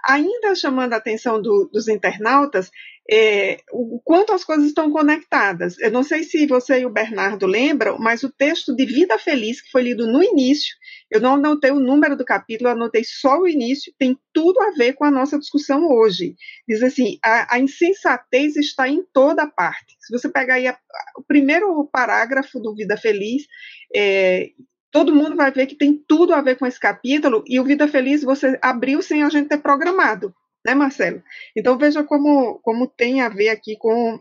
Ainda chamando a atenção do, dos internautas, é, o quanto as coisas estão conectadas. Eu não sei se você e o Bernardo lembram, mas o texto de Vida Feliz, que foi lido no início, eu não anotei o número do capítulo, anotei só o início, tem tudo a ver com a nossa discussão hoje. Diz assim: a, a insensatez está em toda parte. Se você pegar aí a, o primeiro parágrafo do Vida Feliz, é, todo mundo vai ver que tem tudo a ver com esse capítulo, e o Vida Feliz você abriu sem a gente ter programado né, Marcelo? Então veja como, como tem a ver aqui com,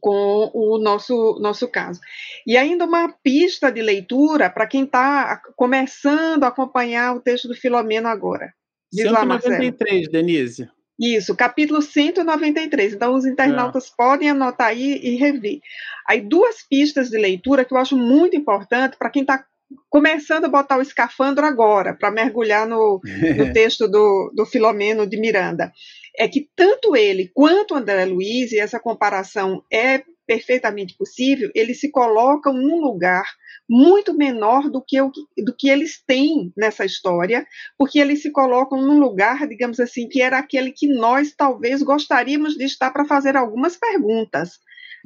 com o nosso, nosso caso. E ainda uma pista de leitura para quem está começando a acompanhar o texto do Filomeno agora. Diz 193, lá, Denise. Isso, capítulo 193. Então, os internautas é. podem anotar aí e rever. Aí, duas pistas de leitura que eu acho muito importante para quem está começando a botar o escafandro agora, para mergulhar no, no texto do, do Filomeno de Miranda, é que tanto ele quanto André Luiz, e essa comparação é perfeitamente possível, eles se colocam num lugar muito menor do que, o, do que eles têm nessa história, porque eles se colocam num lugar, digamos assim, que era aquele que nós talvez gostaríamos de estar para fazer algumas perguntas.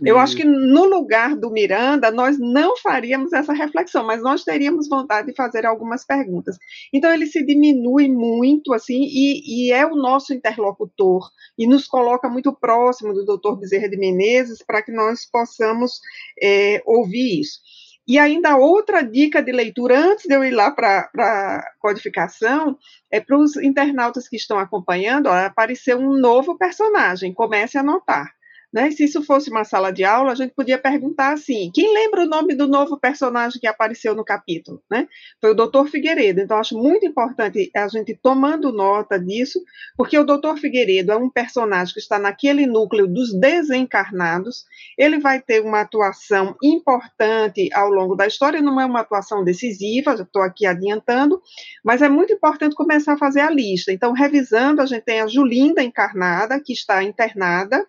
Eu acho que no lugar do Miranda, nós não faríamos essa reflexão, mas nós teríamos vontade de fazer algumas perguntas. Então, ele se diminui muito, assim, e, e é o nosso interlocutor, e nos coloca muito próximo do doutor Bezerra de Menezes, para que nós possamos é, ouvir isso. E ainda outra dica de leitura, antes de eu ir lá para a codificação, é para os internautas que estão acompanhando, ó, apareceu um novo personagem, comece a anotar. Né? Se isso fosse uma sala de aula, a gente podia perguntar assim: quem lembra o nome do novo personagem que apareceu no capítulo? Né? Foi o Doutor Figueiredo. Então, acho muito importante a gente tomando nota disso, porque o Doutor Figueiredo é um personagem que está naquele núcleo dos desencarnados. Ele vai ter uma atuação importante ao longo da história, não é uma atuação decisiva, já estou aqui adiantando, mas é muito importante começar a fazer a lista. Então, revisando, a gente tem a Julinda encarnada, que está internada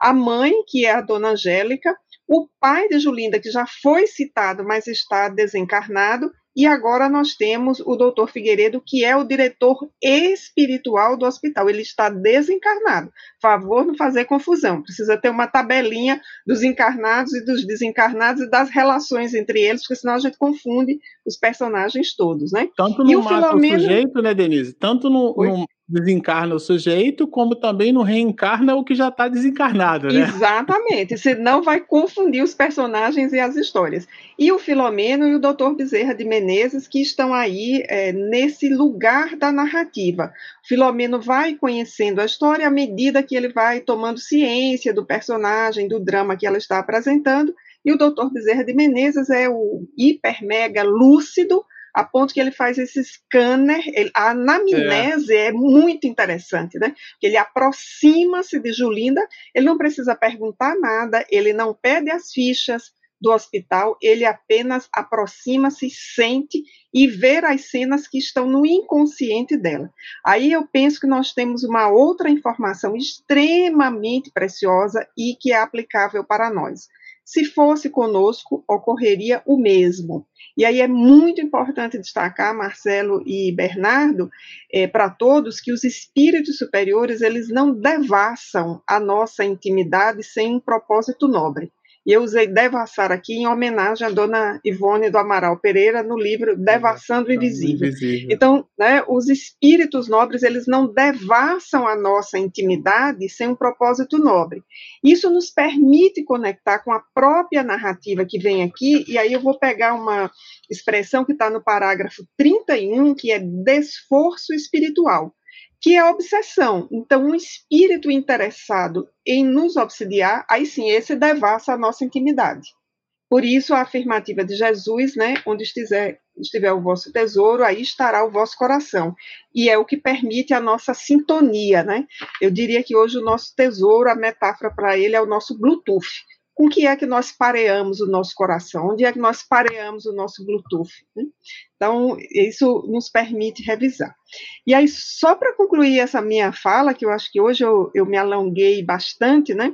a mãe, que é a dona Angélica, o pai de Julinda, que já foi citado, mas está desencarnado, e agora nós temos o doutor Figueiredo, que é o diretor espiritual do hospital. Ele está desencarnado. Favor não fazer confusão. Precisa ter uma tabelinha dos encarnados e dos desencarnados e das relações entre eles, porque senão a gente confunde os personagens todos, né? Tanto no mata Filomeno... o sujeito, né, Denise? Tanto no, no, desencarna o sujeito, como também não reencarna o que já está desencarnado, né? Exatamente, senão vai confundir os personagens e as histórias. E o Filomeno e o Dr. Bezerra de Menezes, que estão aí é, nesse lugar da narrativa. O Filomeno vai conhecendo a história à medida que ele vai tomando ciência do personagem, do drama que ela está apresentando, e o Dr. Bezerra de Menezes é o hiper mega lúcido, a ponto que ele faz esse scanner, ele, a anamnese é. é. muito interessante, né? Ele aproxima-se de Julinda, ele não precisa perguntar nada, ele não pede as fichas do hospital, ele apenas aproxima-se, sente e vê as cenas que estão no inconsciente dela. Aí eu penso que nós temos uma outra informação extremamente preciosa e que é aplicável para nós. Se fosse conosco, ocorreria o mesmo. E aí é muito importante destacar, Marcelo e Bernardo, é, para todos, que os espíritos superiores, eles não devassam a nossa intimidade sem um propósito nobre. E eu usei devassar aqui em homenagem à dona Ivone do Amaral Pereira no livro Devassando o Invisível. Invisível. Então, né, os espíritos nobres, eles não devassam a nossa intimidade sem um propósito nobre. Isso nos permite conectar com a própria narrativa que vem aqui, e aí eu vou pegar uma expressão que está no parágrafo 31, que é desforço espiritual que é a obsessão. Então, um espírito interessado em nos obsidiar, aí sim, esse devassa a nossa intimidade. Por isso, a afirmativa de Jesus, né, onde estiver, estiver o vosso tesouro, aí estará o vosso coração. E é o que permite a nossa sintonia, né? Eu diria que hoje o nosso tesouro, a metáfora para ele é o nosso Bluetooth. Com que é que nós pareamos o nosso coração, onde é que nós pareamos o nosso Bluetooth. Né? Então, isso nos permite revisar. E aí, só para concluir essa minha fala, que eu acho que hoje eu, eu me alonguei bastante, né?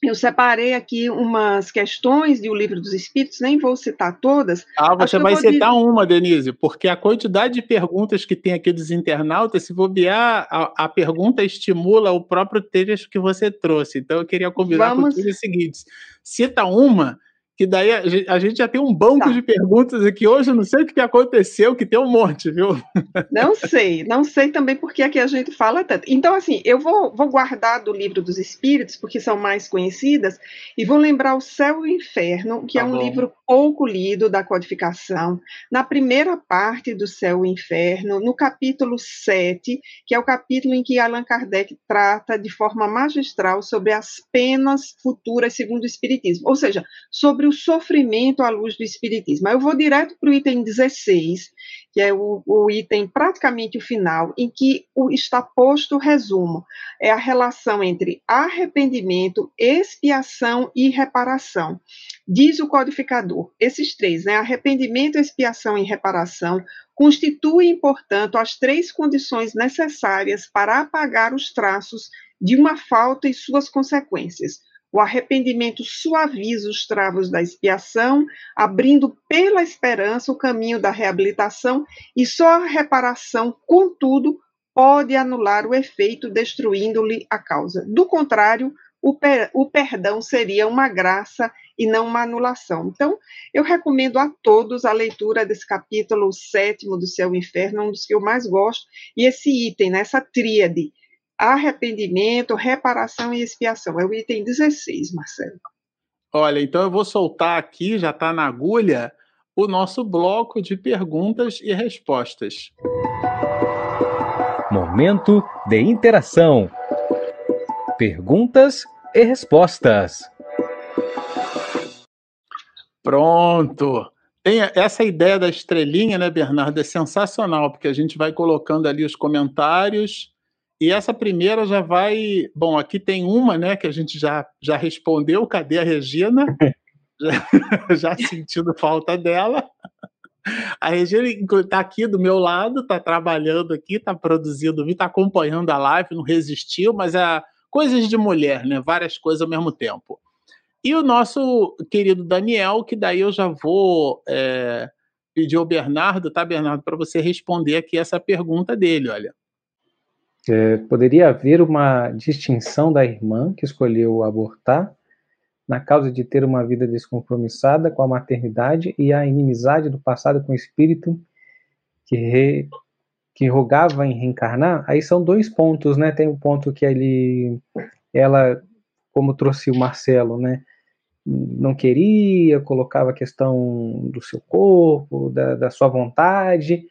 Eu separei aqui umas questões de O Livro dos Espíritos, nem vou citar todas. Ah, você vai citar dizer... uma, Denise, porque a quantidade de perguntas que tem aqui dos internautas, se bobear, a, a pergunta estimula o próprio texto que você trouxe. Então, eu queria combinar Vamos... contigo o seguinte: cita uma que daí a gente já tem um banco tá. de perguntas aqui hoje, eu não sei o que aconteceu, que tem um monte, viu? Não sei, não sei também porque aqui a gente fala tanto. Então, assim, eu vou, vou guardar do livro dos Espíritos, porque são mais conhecidas, e vou lembrar o Céu e o Inferno, que é tá é um bom. livro pouco lido da codificação, na primeira parte do Céu e Inferno, no capítulo 7, que é o capítulo em que Allan Kardec trata de forma magistral sobre as penas futuras segundo o Espiritismo, ou seja, sobre o sofrimento à luz do Espiritismo. Eu vou direto para o item 16, que é o, o, item praticamente o final, em que o, está posto o resumo. É a relação entre arrependimento, expiação e reparação. Diz o codificador, esses três, né, arrependimento, expiação e reparação, constituem, portanto, as três condições necessárias para apagar os traços de uma falta e suas consequências o arrependimento suaviza os travos da expiação, abrindo pela esperança o caminho da reabilitação, e só a reparação, contudo, pode anular o efeito, destruindo-lhe a causa. Do contrário, o, per o perdão seria uma graça e não uma anulação. Então, eu recomendo a todos a leitura desse capítulo sétimo do Céu e Inferno, um dos que eu mais gosto, e esse item, nessa tríade, arrependimento, reparação e expiação. É o item 16, Marcelo. Olha, então eu vou soltar aqui, já está na agulha, o nosso bloco de perguntas e respostas. Momento de interação. Perguntas e respostas. Pronto. Tem essa ideia da estrelinha, né, Bernardo? É sensacional, porque a gente vai colocando ali os comentários e essa primeira já vai. Bom, aqui tem uma, né, que a gente já, já respondeu. Cadê a Regina? já, já sentindo falta dela. A Regina está aqui do meu lado, está trabalhando aqui, está produzindo, está acompanhando a live, não resistiu, mas é coisas de mulher, né? Várias coisas ao mesmo tempo. E o nosso querido Daniel, que daí eu já vou é, pedir ao Bernardo, tá, Bernardo, para você responder aqui essa pergunta dele, olha. É, poderia haver uma distinção da irmã que escolheu abortar na causa de ter uma vida descompromissada com a maternidade e a inimizade do passado com o espírito que, re, que rogava em reencarnar? Aí são dois pontos, né? Tem um ponto que ele, ela, como trouxe o Marcelo, né? Não queria, colocava a questão do seu corpo, da, da sua vontade,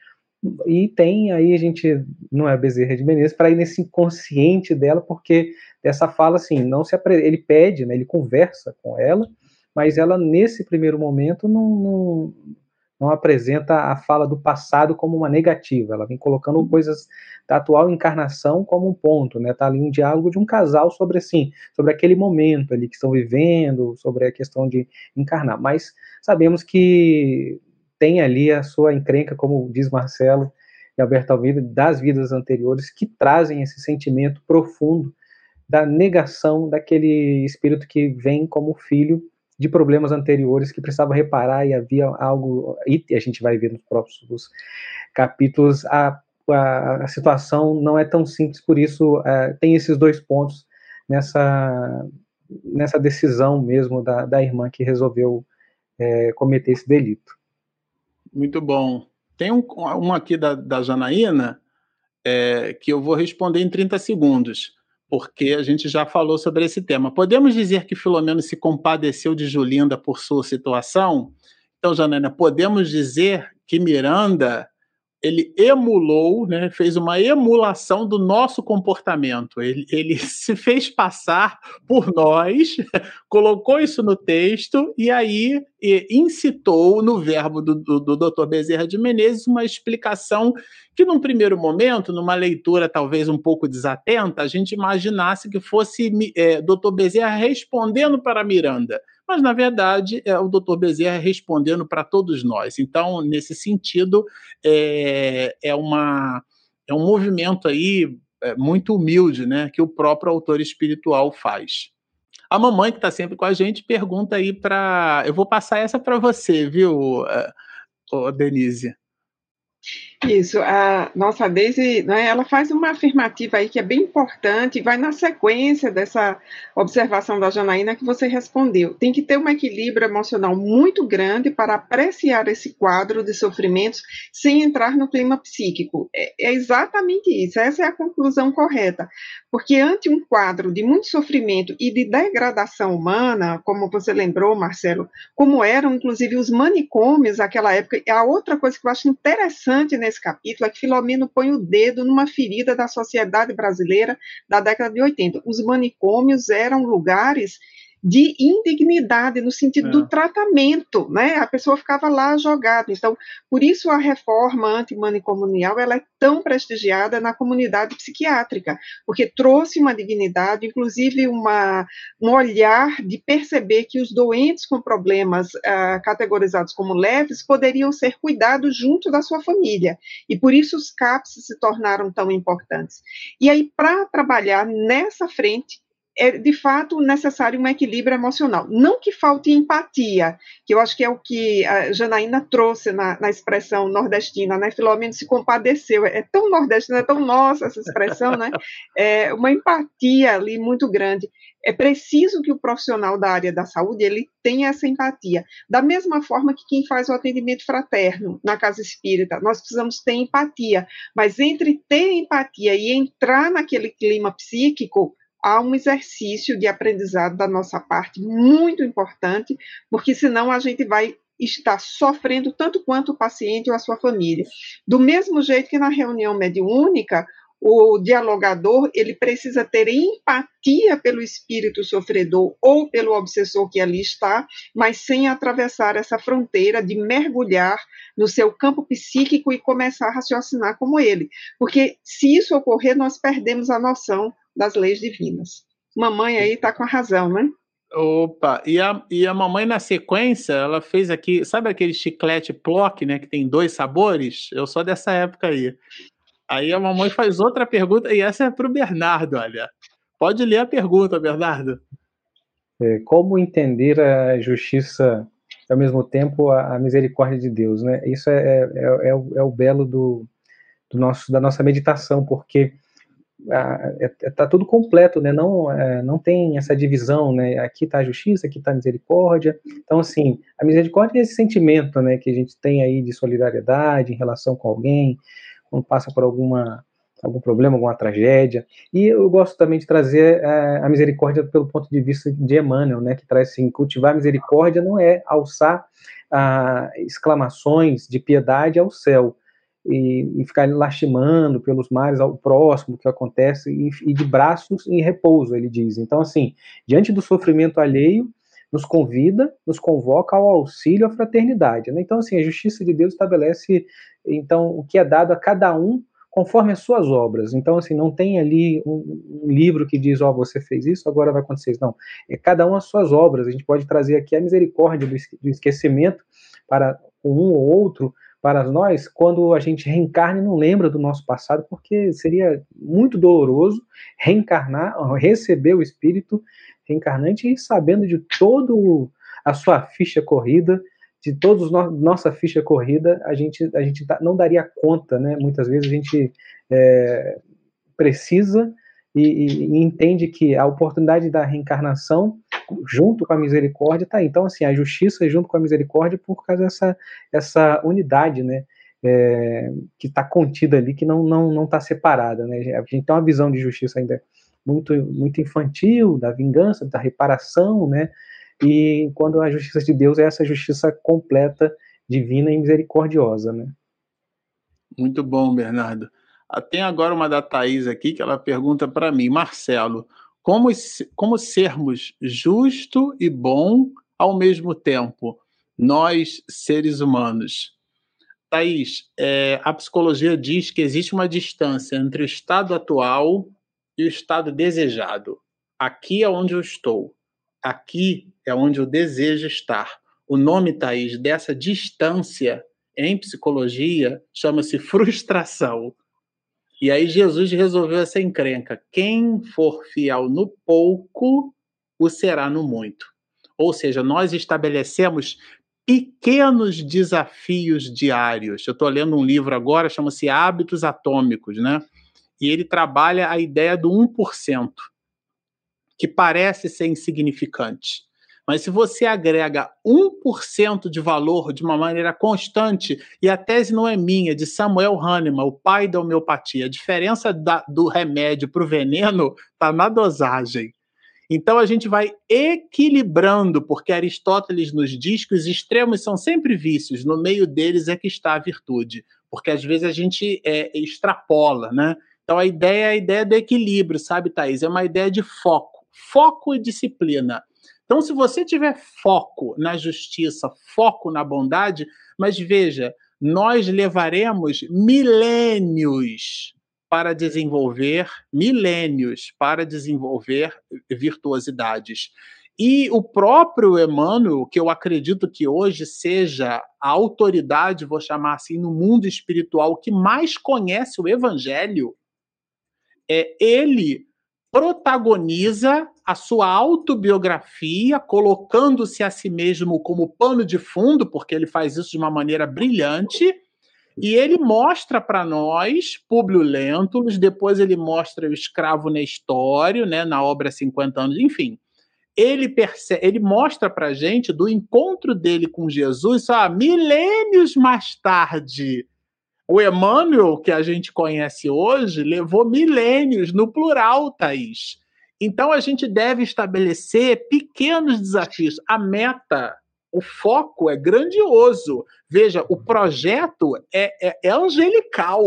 e tem aí a gente não é Bezerra de Menezes para ir nesse inconsciente dela, porque dessa fala assim, não se ele pede, né, ele conversa com ela, mas ela nesse primeiro momento não, não, não apresenta a fala do passado como uma negativa, ela vem colocando coisas da atual encarnação como um ponto, né? Tá ali um diálogo de um casal sobre assim, sobre aquele momento ali que estão vivendo, sobre a questão de encarnar. Mas sabemos que tem ali a sua encrenca, como diz Marcelo e Alberto Almeida, das vidas anteriores, que trazem esse sentimento profundo da negação daquele espírito que vem como filho de problemas anteriores que precisava reparar e havia algo, e a gente vai ver nos próximos capítulos, a, a, a situação não é tão simples, por isso é, tem esses dois pontos nessa, nessa decisão mesmo da, da irmã que resolveu é, cometer esse delito. Muito bom. Tem um, uma aqui da, da Janaína é, que eu vou responder em 30 segundos, porque a gente já falou sobre esse tema. Podemos dizer que Filomeno se compadeceu de Julinda por sua situação? Então, Janaína, podemos dizer que Miranda ele emulou, né, fez uma emulação do nosso comportamento. Ele, ele se fez passar por nós, colocou isso no texto e aí e, incitou no verbo do, do, do Dr. Bezerra de Menezes uma explicação que, num primeiro momento, numa leitura talvez um pouco desatenta, a gente imaginasse que fosse é, Dr. Bezerra respondendo para Miranda mas na verdade é o Dr. Bezerra respondendo para todos nós. Então, nesse sentido, é, é, uma, é um movimento aí é, muito humilde, né, que o próprio autor espiritual faz. A mamãe que está sempre com a gente pergunta aí para, eu vou passar essa para você, viu, uh, Denise? Isso, a nossa Daisy, né, ela faz uma afirmativa aí que é bem importante, vai na sequência dessa observação da Janaína que você respondeu. Tem que ter um equilíbrio emocional muito grande para apreciar esse quadro de sofrimentos sem entrar no clima psíquico. É, é exatamente isso, essa é a conclusão correta. Porque ante um quadro de muito sofrimento e de degradação humana, como você lembrou, Marcelo, como eram inclusive os manicômios naquela época, a outra coisa que eu acho interessante nesse capítulo é que Filomeno põe o dedo numa ferida da sociedade brasileira da década de 80. Os manicômios eram lugares de indignidade no sentido é. do tratamento, né? A pessoa ficava lá jogada. Então, por isso a reforma antimanicomunial ela é tão prestigiada na comunidade psiquiátrica, porque trouxe uma dignidade, inclusive uma, um olhar de perceber que os doentes com problemas uh, categorizados como leves poderiam ser cuidados junto da sua família. E por isso os CAPS se tornaram tão importantes. E aí, para trabalhar nessa frente, é de fato necessário um equilíbrio emocional. Não que falte empatia, que eu acho que é o que a Janaína trouxe na, na expressão nordestina, né? Filomeno se compadeceu. É tão nordestina, é tão nossa essa expressão, né? É uma empatia ali muito grande. É preciso que o profissional da área da saúde ele tenha essa empatia. Da mesma forma que quem faz o atendimento fraterno na casa espírita, nós precisamos ter empatia. Mas entre ter empatia e entrar naquele clima psíquico, há um exercício de aprendizado da nossa parte muito importante, porque senão a gente vai estar sofrendo tanto quanto o paciente ou a sua família. Do mesmo jeito que na reunião mediúnica, o dialogador ele precisa ter empatia pelo espírito sofredor ou pelo obsessor que ali está, mas sem atravessar essa fronteira de mergulhar no seu campo psíquico e começar a raciocinar como ele. Porque se isso ocorrer, nós perdemos a noção das leis divinas. Mamãe aí está com a razão, né? Opa, e a, e a mamãe na sequência, ela fez aqui, sabe aquele chiclete Plock, né, que tem dois sabores? Eu sou dessa época aí. Aí a mamãe faz outra pergunta, e essa é para o Bernardo, olha. Pode ler a pergunta, Bernardo. É, como entender a justiça e ao mesmo tempo a, misericórdia de Deus, né? Isso é, é, é, é o, é o, belo do, do, nosso, da nossa meditação, porque está é, tudo completo, né? Não, não tem essa divisão, né? Aqui está a justiça, aqui está a misericórdia. Então, assim, a misericórdia é esse sentimento, né? Que a gente tem aí de solidariedade em relação com alguém, quando passa por alguma algum problema, alguma tragédia. E eu gosto também de trazer é, a misericórdia pelo ponto de vista de Emmanuel, né? Que traz assim, cultivar misericórdia não é alçar ah, exclamações de piedade ao céu, e, e, ficar lastimando pelos mares ao próximo que acontece e, e, de braços em repouso, ele diz. Então, assim, diante do sofrimento alheio, nos convida, nos convoca ao auxílio à fraternidade. Né? Então, assim, a justiça de Deus estabelece então o que é dado a cada um conforme as suas obras. Então, assim, não tem ali um, um livro que diz, ó, oh, você fez isso, agora vai acontecer isso. Não, é cada um as suas obras. A gente pode trazer aqui a misericórdia do esquecimento para um ou outro, para nós quando a gente reencarna e não lembra do nosso passado, porque seria muito doloroso reencarnar, receber o espírito reencarnante e sabendo de todo a sua ficha corrida, de todos no, nossa ficha corrida, a gente a gente não daria conta, né? Muitas vezes a gente é, precisa e, e, entende que a oportunidade da reencarnação junto com a misericórdia está. Então, assim, a justiça junto com a misericórdia por causa dessa essa unidade, né? É, que está contida ali, que não não não está separada, né? A gente tem uma visão de justiça ainda muito muito infantil, da vingança, da reparação, né? E quando a justiça de Deus é essa justiça completa, divina e misericordiosa, né? Muito bom, Bernardo. Ah, tem agora uma da Thaís aqui que ela pergunta para mim, Marcelo, como, como sermos justo e bom ao mesmo tempo, nós, seres humanos? Thaís, é, a psicologia diz que existe uma distância entre o estado atual e o estado desejado. Aqui é onde eu estou. Aqui é onde eu desejo estar. O nome, Thaís, dessa distância em psicologia chama-se frustração. E aí Jesus resolveu essa encrenca. Quem for fiel no pouco, o será no muito. Ou seja, nós estabelecemos pequenos desafios diários. Eu estou lendo um livro agora, chama-se Hábitos Atômicos, né? E ele trabalha a ideia do 1%, que parece ser insignificante. Mas se você agrega 1% de valor de uma maneira constante, e a tese não é minha, de Samuel Hahnemann, o pai da homeopatia, a diferença da, do remédio para o veneno está na dosagem. Então a gente vai equilibrando, porque Aristóteles nos diz que os extremos são sempre vícios, no meio deles é que está a virtude, porque às vezes a gente é, extrapola, né? Então a ideia é a ideia do equilíbrio, sabe, Thaís? É uma ideia de foco. Foco e disciplina. Então, se você tiver foco na justiça, foco na bondade, mas veja, nós levaremos milênios para desenvolver, milênios para desenvolver virtuosidades. E o próprio Emmanuel, que eu acredito que hoje seja a autoridade, vou chamar assim, no mundo espiritual que mais conhece o Evangelho, é ele protagoniza a sua autobiografia, colocando-se a si mesmo como pano de fundo, porque ele faz isso de uma maneira brilhante, e ele mostra para nós Públio Lentulus, depois ele mostra o escravo Nestório, né, na obra 50 anos, enfim. Ele, percebe, ele mostra para gente do encontro dele com Jesus só milênios mais tarde, o Emmanuel, que a gente conhece hoje, levou milênios, no plural, Thaís. Então a gente deve estabelecer pequenos desafios. A meta, o foco é grandioso. Veja, o projeto é, é, é angelical,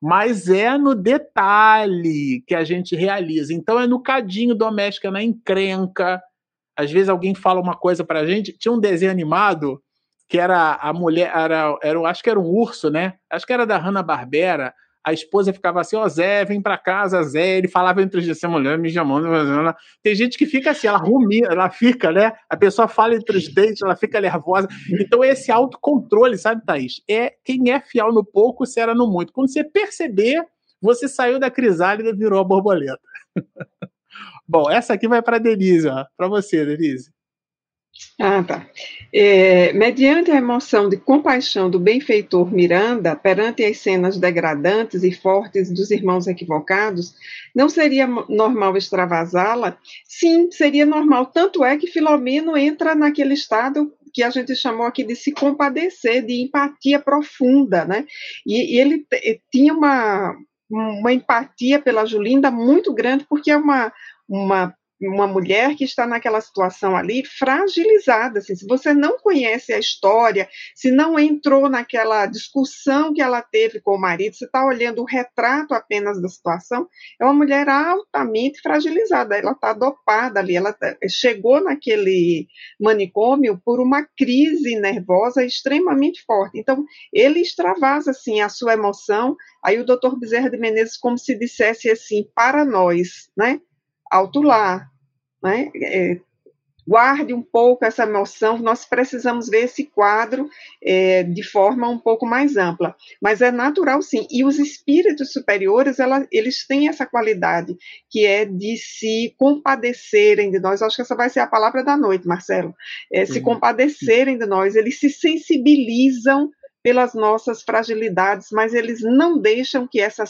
mas é no detalhe que a gente realiza. Então é no cadinho doméstico, é na encrenca. Às vezes alguém fala uma coisa para a gente. Tinha um desenho animado que era a mulher, era, era, acho que era um urso, né? Acho que era da Hanna-Barbera. A esposa ficava assim, ó, oh, Zé, vem pra casa, Zé. Ele falava entre os essa mulher me chamando. Tem gente que fica assim, ela rumia, ela fica, né? A pessoa fala entre os dentes, ela fica nervosa. Então, esse autocontrole, sabe, Thaís? É quem é fiel no pouco, será no muito. Quando você perceber, você saiu da crisálida e virou a borboleta. Bom, essa aqui vai para Denise, ó. Para você, Denise. Ah, tá. É, mediante a emoção de compaixão do benfeitor Miranda perante as cenas degradantes e fortes dos irmãos equivocados, não seria normal extravasá-la? Sim, seria normal. Tanto é que Filomeno entra naquele estado que a gente chamou aqui de se compadecer, de empatia profunda, né? E, e ele tinha uma, uma empatia pela Julinda muito grande, porque é uma, uma uma mulher que está naquela situação ali fragilizada. Assim, se você não conhece a história, se não entrou naquela discussão que ela teve com o marido, você está olhando o retrato apenas da situação, é uma mulher altamente fragilizada. Ela está dopada ali, ela tá, chegou naquele manicômio por uma crise nervosa extremamente forte. Então, ele extravasa assim a sua emoção. Aí o doutor Bezerra de Menezes, como se dissesse assim, para nós, né? Alto lá, né? É, guarde um pouco essa emoção, nós precisamos ver esse quadro é, de forma um pouco mais ampla, mas é natural sim, e os espíritos superiores, ela, eles têm essa qualidade, que é de se compadecerem de nós, acho que essa vai ser a palavra da noite, Marcelo, é, se uhum. compadecerem de nós, eles se sensibilizam pelas nossas fragilidades, mas eles não deixam que essa,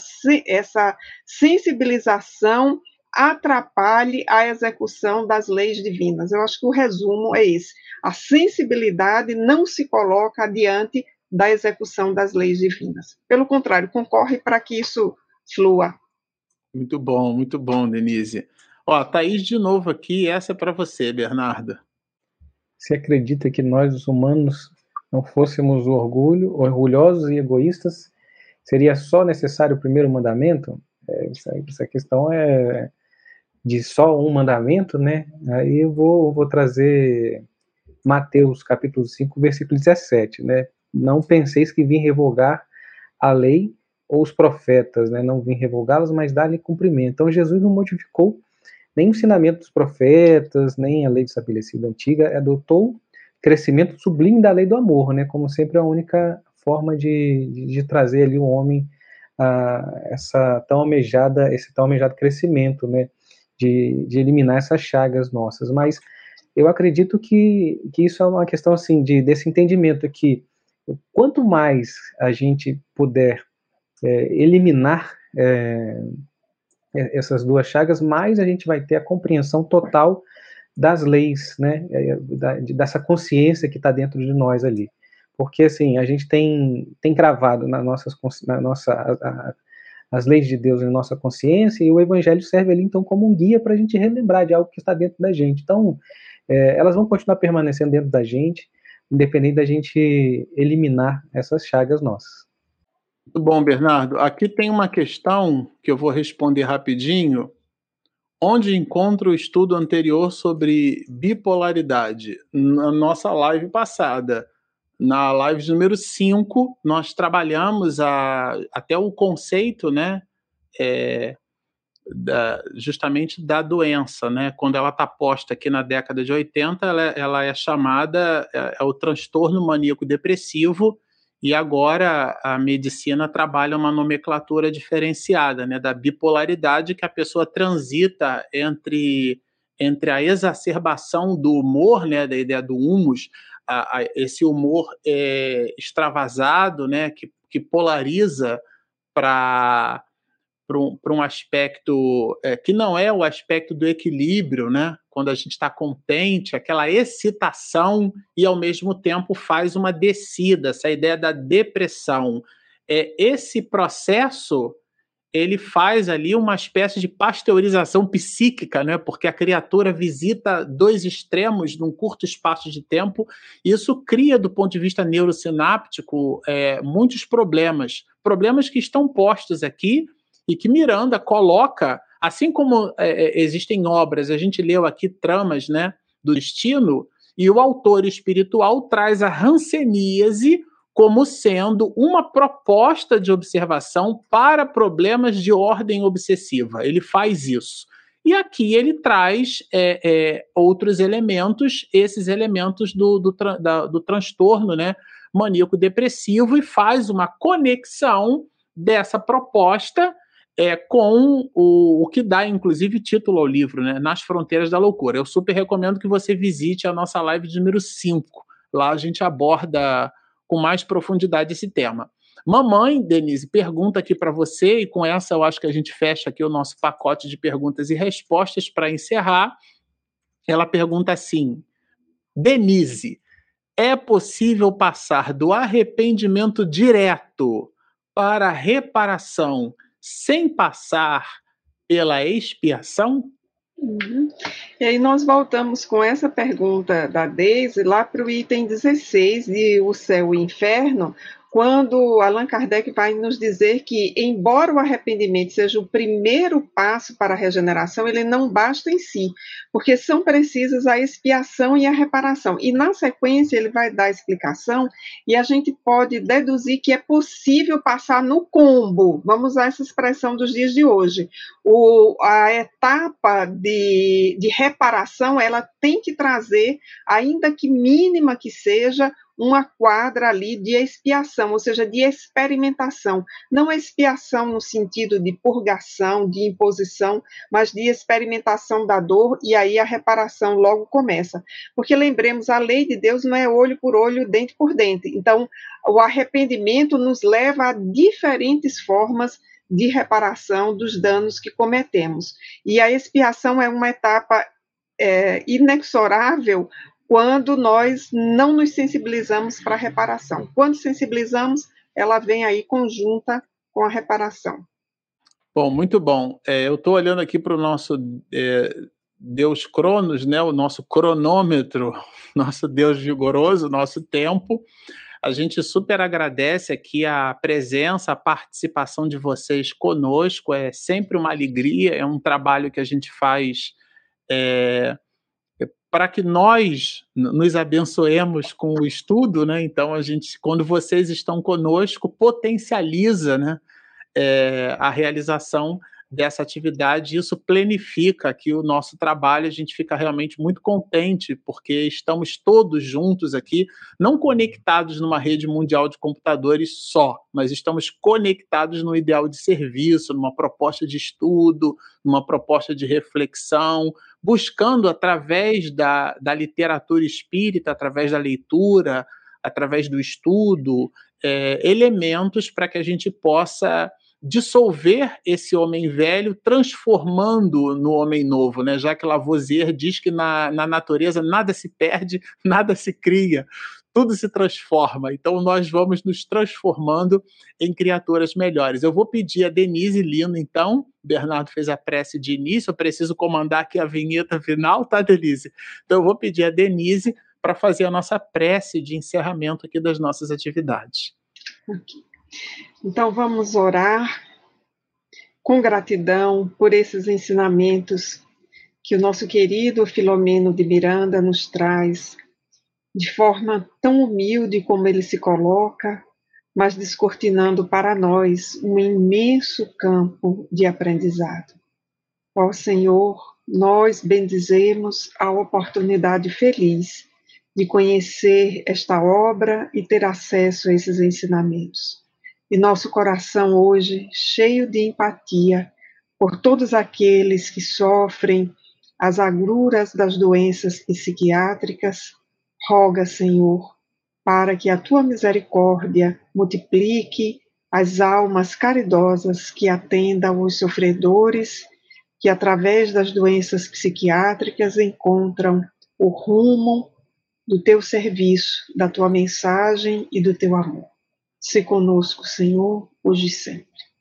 essa sensibilização atrapalhe a execução das leis divinas. Eu acho que o resumo é esse. A sensibilidade não se coloca adiante da execução das leis divinas. Pelo contrário, concorre para que isso flua. Muito bom, muito bom, Denise. Ó, Thaís de novo aqui, essa é para você, Bernarda. Você acredita que nós, os humanos, não fôssemos orgulho, orgulhosos e egoístas Seria só necessário o primeiro mandamento? É, essa, essa, questão é de só um mandamento, né? Aí eu vou, vou trazer Mateus capítulo 5, versículo 17, né? Não penseis que vim revogar a lei ou os profetas, né? Não vim revogá-las, mas dar-lhe cumprimento. Então Jesus não modificou nem o ensinamento dos profetas, nem a lei estabelecida antiga, adotou crescimento sublime da lei do amor, né? Como sempre a única forma de, de, de trazer ali o homem a essa tão almejada, esse tão almejado crescimento, né? De, de eliminar essas chagas nossas. Mas eu acredito que, que isso é uma questão assim de desse entendimento que quanto mais a gente puder é, eliminar é, essas duas chagas, mais a gente vai ter a compreensão total das leis, né, é, da, dessa consciência que está dentro de nós ali porque assim a gente tem tem cravado na, nossas, na nossa a, a, as leis de Deus na nossa consciência e o Evangelho serve ali então como um guia para a gente relembrar de algo que está dentro da gente. Então é, elas vão continuar permanecendo dentro da gente, independente da gente eliminar essas chagas nossas. Muito bom, Bernardo. Aqui tem uma questão que eu vou responder rapidinho. Onde encontro o estudo anterior sobre bipolaridade? Na nossa live passada. Na live número 5, nós trabalhamos a, até o conceito, né, é, da, justamente da doença, né? Quando ela está posta aqui na década de 80, ela, ela é chamada é, é o transtorno maníaco depressivo e agora a medicina trabalha uma nomenclatura diferenciada, né, da bipolaridade que a pessoa transita entre entre a exacerbação do humor, né, da ideia do humus, a, a, esse humor é, extravasado, né, que, que polariza para um, um aspecto é, que não é o aspecto do equilíbrio, né? Quando a gente está contente, aquela excitação e ao mesmo tempo faz uma descida, essa ideia da depressão. É, esse processo ele faz ali uma espécie de pasteurização psíquica, né? porque a criatura visita dois extremos num curto espaço de tempo. Isso cria, do ponto de vista neurosináptico, é, muitos problemas. Problemas que estão postos aqui e que Miranda coloca, assim como é, é existem obras, a gente leu aqui tramas né, do destino, e o autor espiritual traz a ranceníase como sendo uma proposta de observação para problemas de ordem obsessiva. Ele faz isso. E aqui ele traz é, é, outros elementos, esses elementos do, do, da, do transtorno né, maníaco-depressivo, e faz uma conexão dessa proposta é, com o, o que dá, inclusive, título ao livro, né, Nas Fronteiras da Loucura. Eu super recomendo que você visite a nossa live de número 5. Lá a gente aborda com mais profundidade esse tema. Mamãe, Denise, pergunta aqui para você, e com essa eu acho que a gente fecha aqui o nosso pacote de perguntas e respostas para encerrar. Ela pergunta assim: Denise, é possível passar do arrependimento direto para reparação sem passar pela expiação? Uhum. E aí nós voltamos com essa pergunta da Deise lá para o item 16 de O Céu e o Inferno, quando Allan Kardec vai nos dizer que, embora o arrependimento seja o primeiro passo para a regeneração, ele não basta em si, porque são precisas a expiação e a reparação. E na sequência ele vai dar a explicação e a gente pode deduzir que é possível passar no combo, vamos usar essa expressão dos dias de hoje. O, a etapa de, de reparação ela tem que trazer, ainda que mínima que seja, uma quadra ali de expiação, ou seja, de experimentação. Não expiação no sentido de purgação, de imposição, mas de experimentação da dor, e aí a reparação logo começa. Porque lembremos, a lei de Deus não é olho por olho, dente por dente. Então, o arrependimento nos leva a diferentes formas de reparação dos danos que cometemos. E a expiação é uma etapa é, inexorável quando nós não nos sensibilizamos para a reparação. Quando sensibilizamos, ela vem aí conjunta com a reparação. Bom, muito bom. É, eu estou olhando aqui para o nosso é, Deus Cronos, né, o nosso cronômetro, nosso Deus vigoroso, nosso tempo. A gente super agradece aqui a presença, a participação de vocês conosco. É sempre uma alegria, é um trabalho que a gente faz é, para que nós nos abençoemos com o estudo, né? Então a gente, quando vocês estão conosco, potencializa, né, é, a realização dessa atividade, isso planifica aqui o nosso trabalho, a gente fica realmente muito contente, porque estamos todos juntos aqui, não conectados numa rede mundial de computadores só, mas estamos conectados no ideal de serviço, numa proposta de estudo, numa proposta de reflexão, buscando através da, da literatura espírita, através da leitura, através do estudo, é, elementos para que a gente possa dissolver esse homem velho, transformando no homem novo, né? Já que Lavoisier diz que na, na natureza nada se perde, nada se cria, tudo se transforma. Então nós vamos nos transformando em criaturas melhores. Eu vou pedir a Denise Lino, então. Bernardo fez a prece de início, eu preciso comandar aqui a vinheta final, tá, Denise? Então eu vou pedir a Denise para fazer a nossa prece de encerramento aqui das nossas atividades. Okay. Então vamos orar com gratidão por esses ensinamentos que o nosso querido Filomeno de Miranda nos traz, de forma tão humilde como ele se coloca, mas descortinando para nós um imenso campo de aprendizado. Ó Senhor, nós bendizemos a oportunidade feliz de conhecer esta obra e ter acesso a esses ensinamentos e nosso coração hoje cheio de empatia por todos aqueles que sofrem as agruras das doenças psiquiátricas, roga, Senhor, para que a tua misericórdia multiplique as almas caridosas que atendam os sofredores que, através das doenças psiquiátricas, encontram o rumo do teu serviço, da tua mensagem e do teu amor. Se conosco, Senhor, hoje e sempre.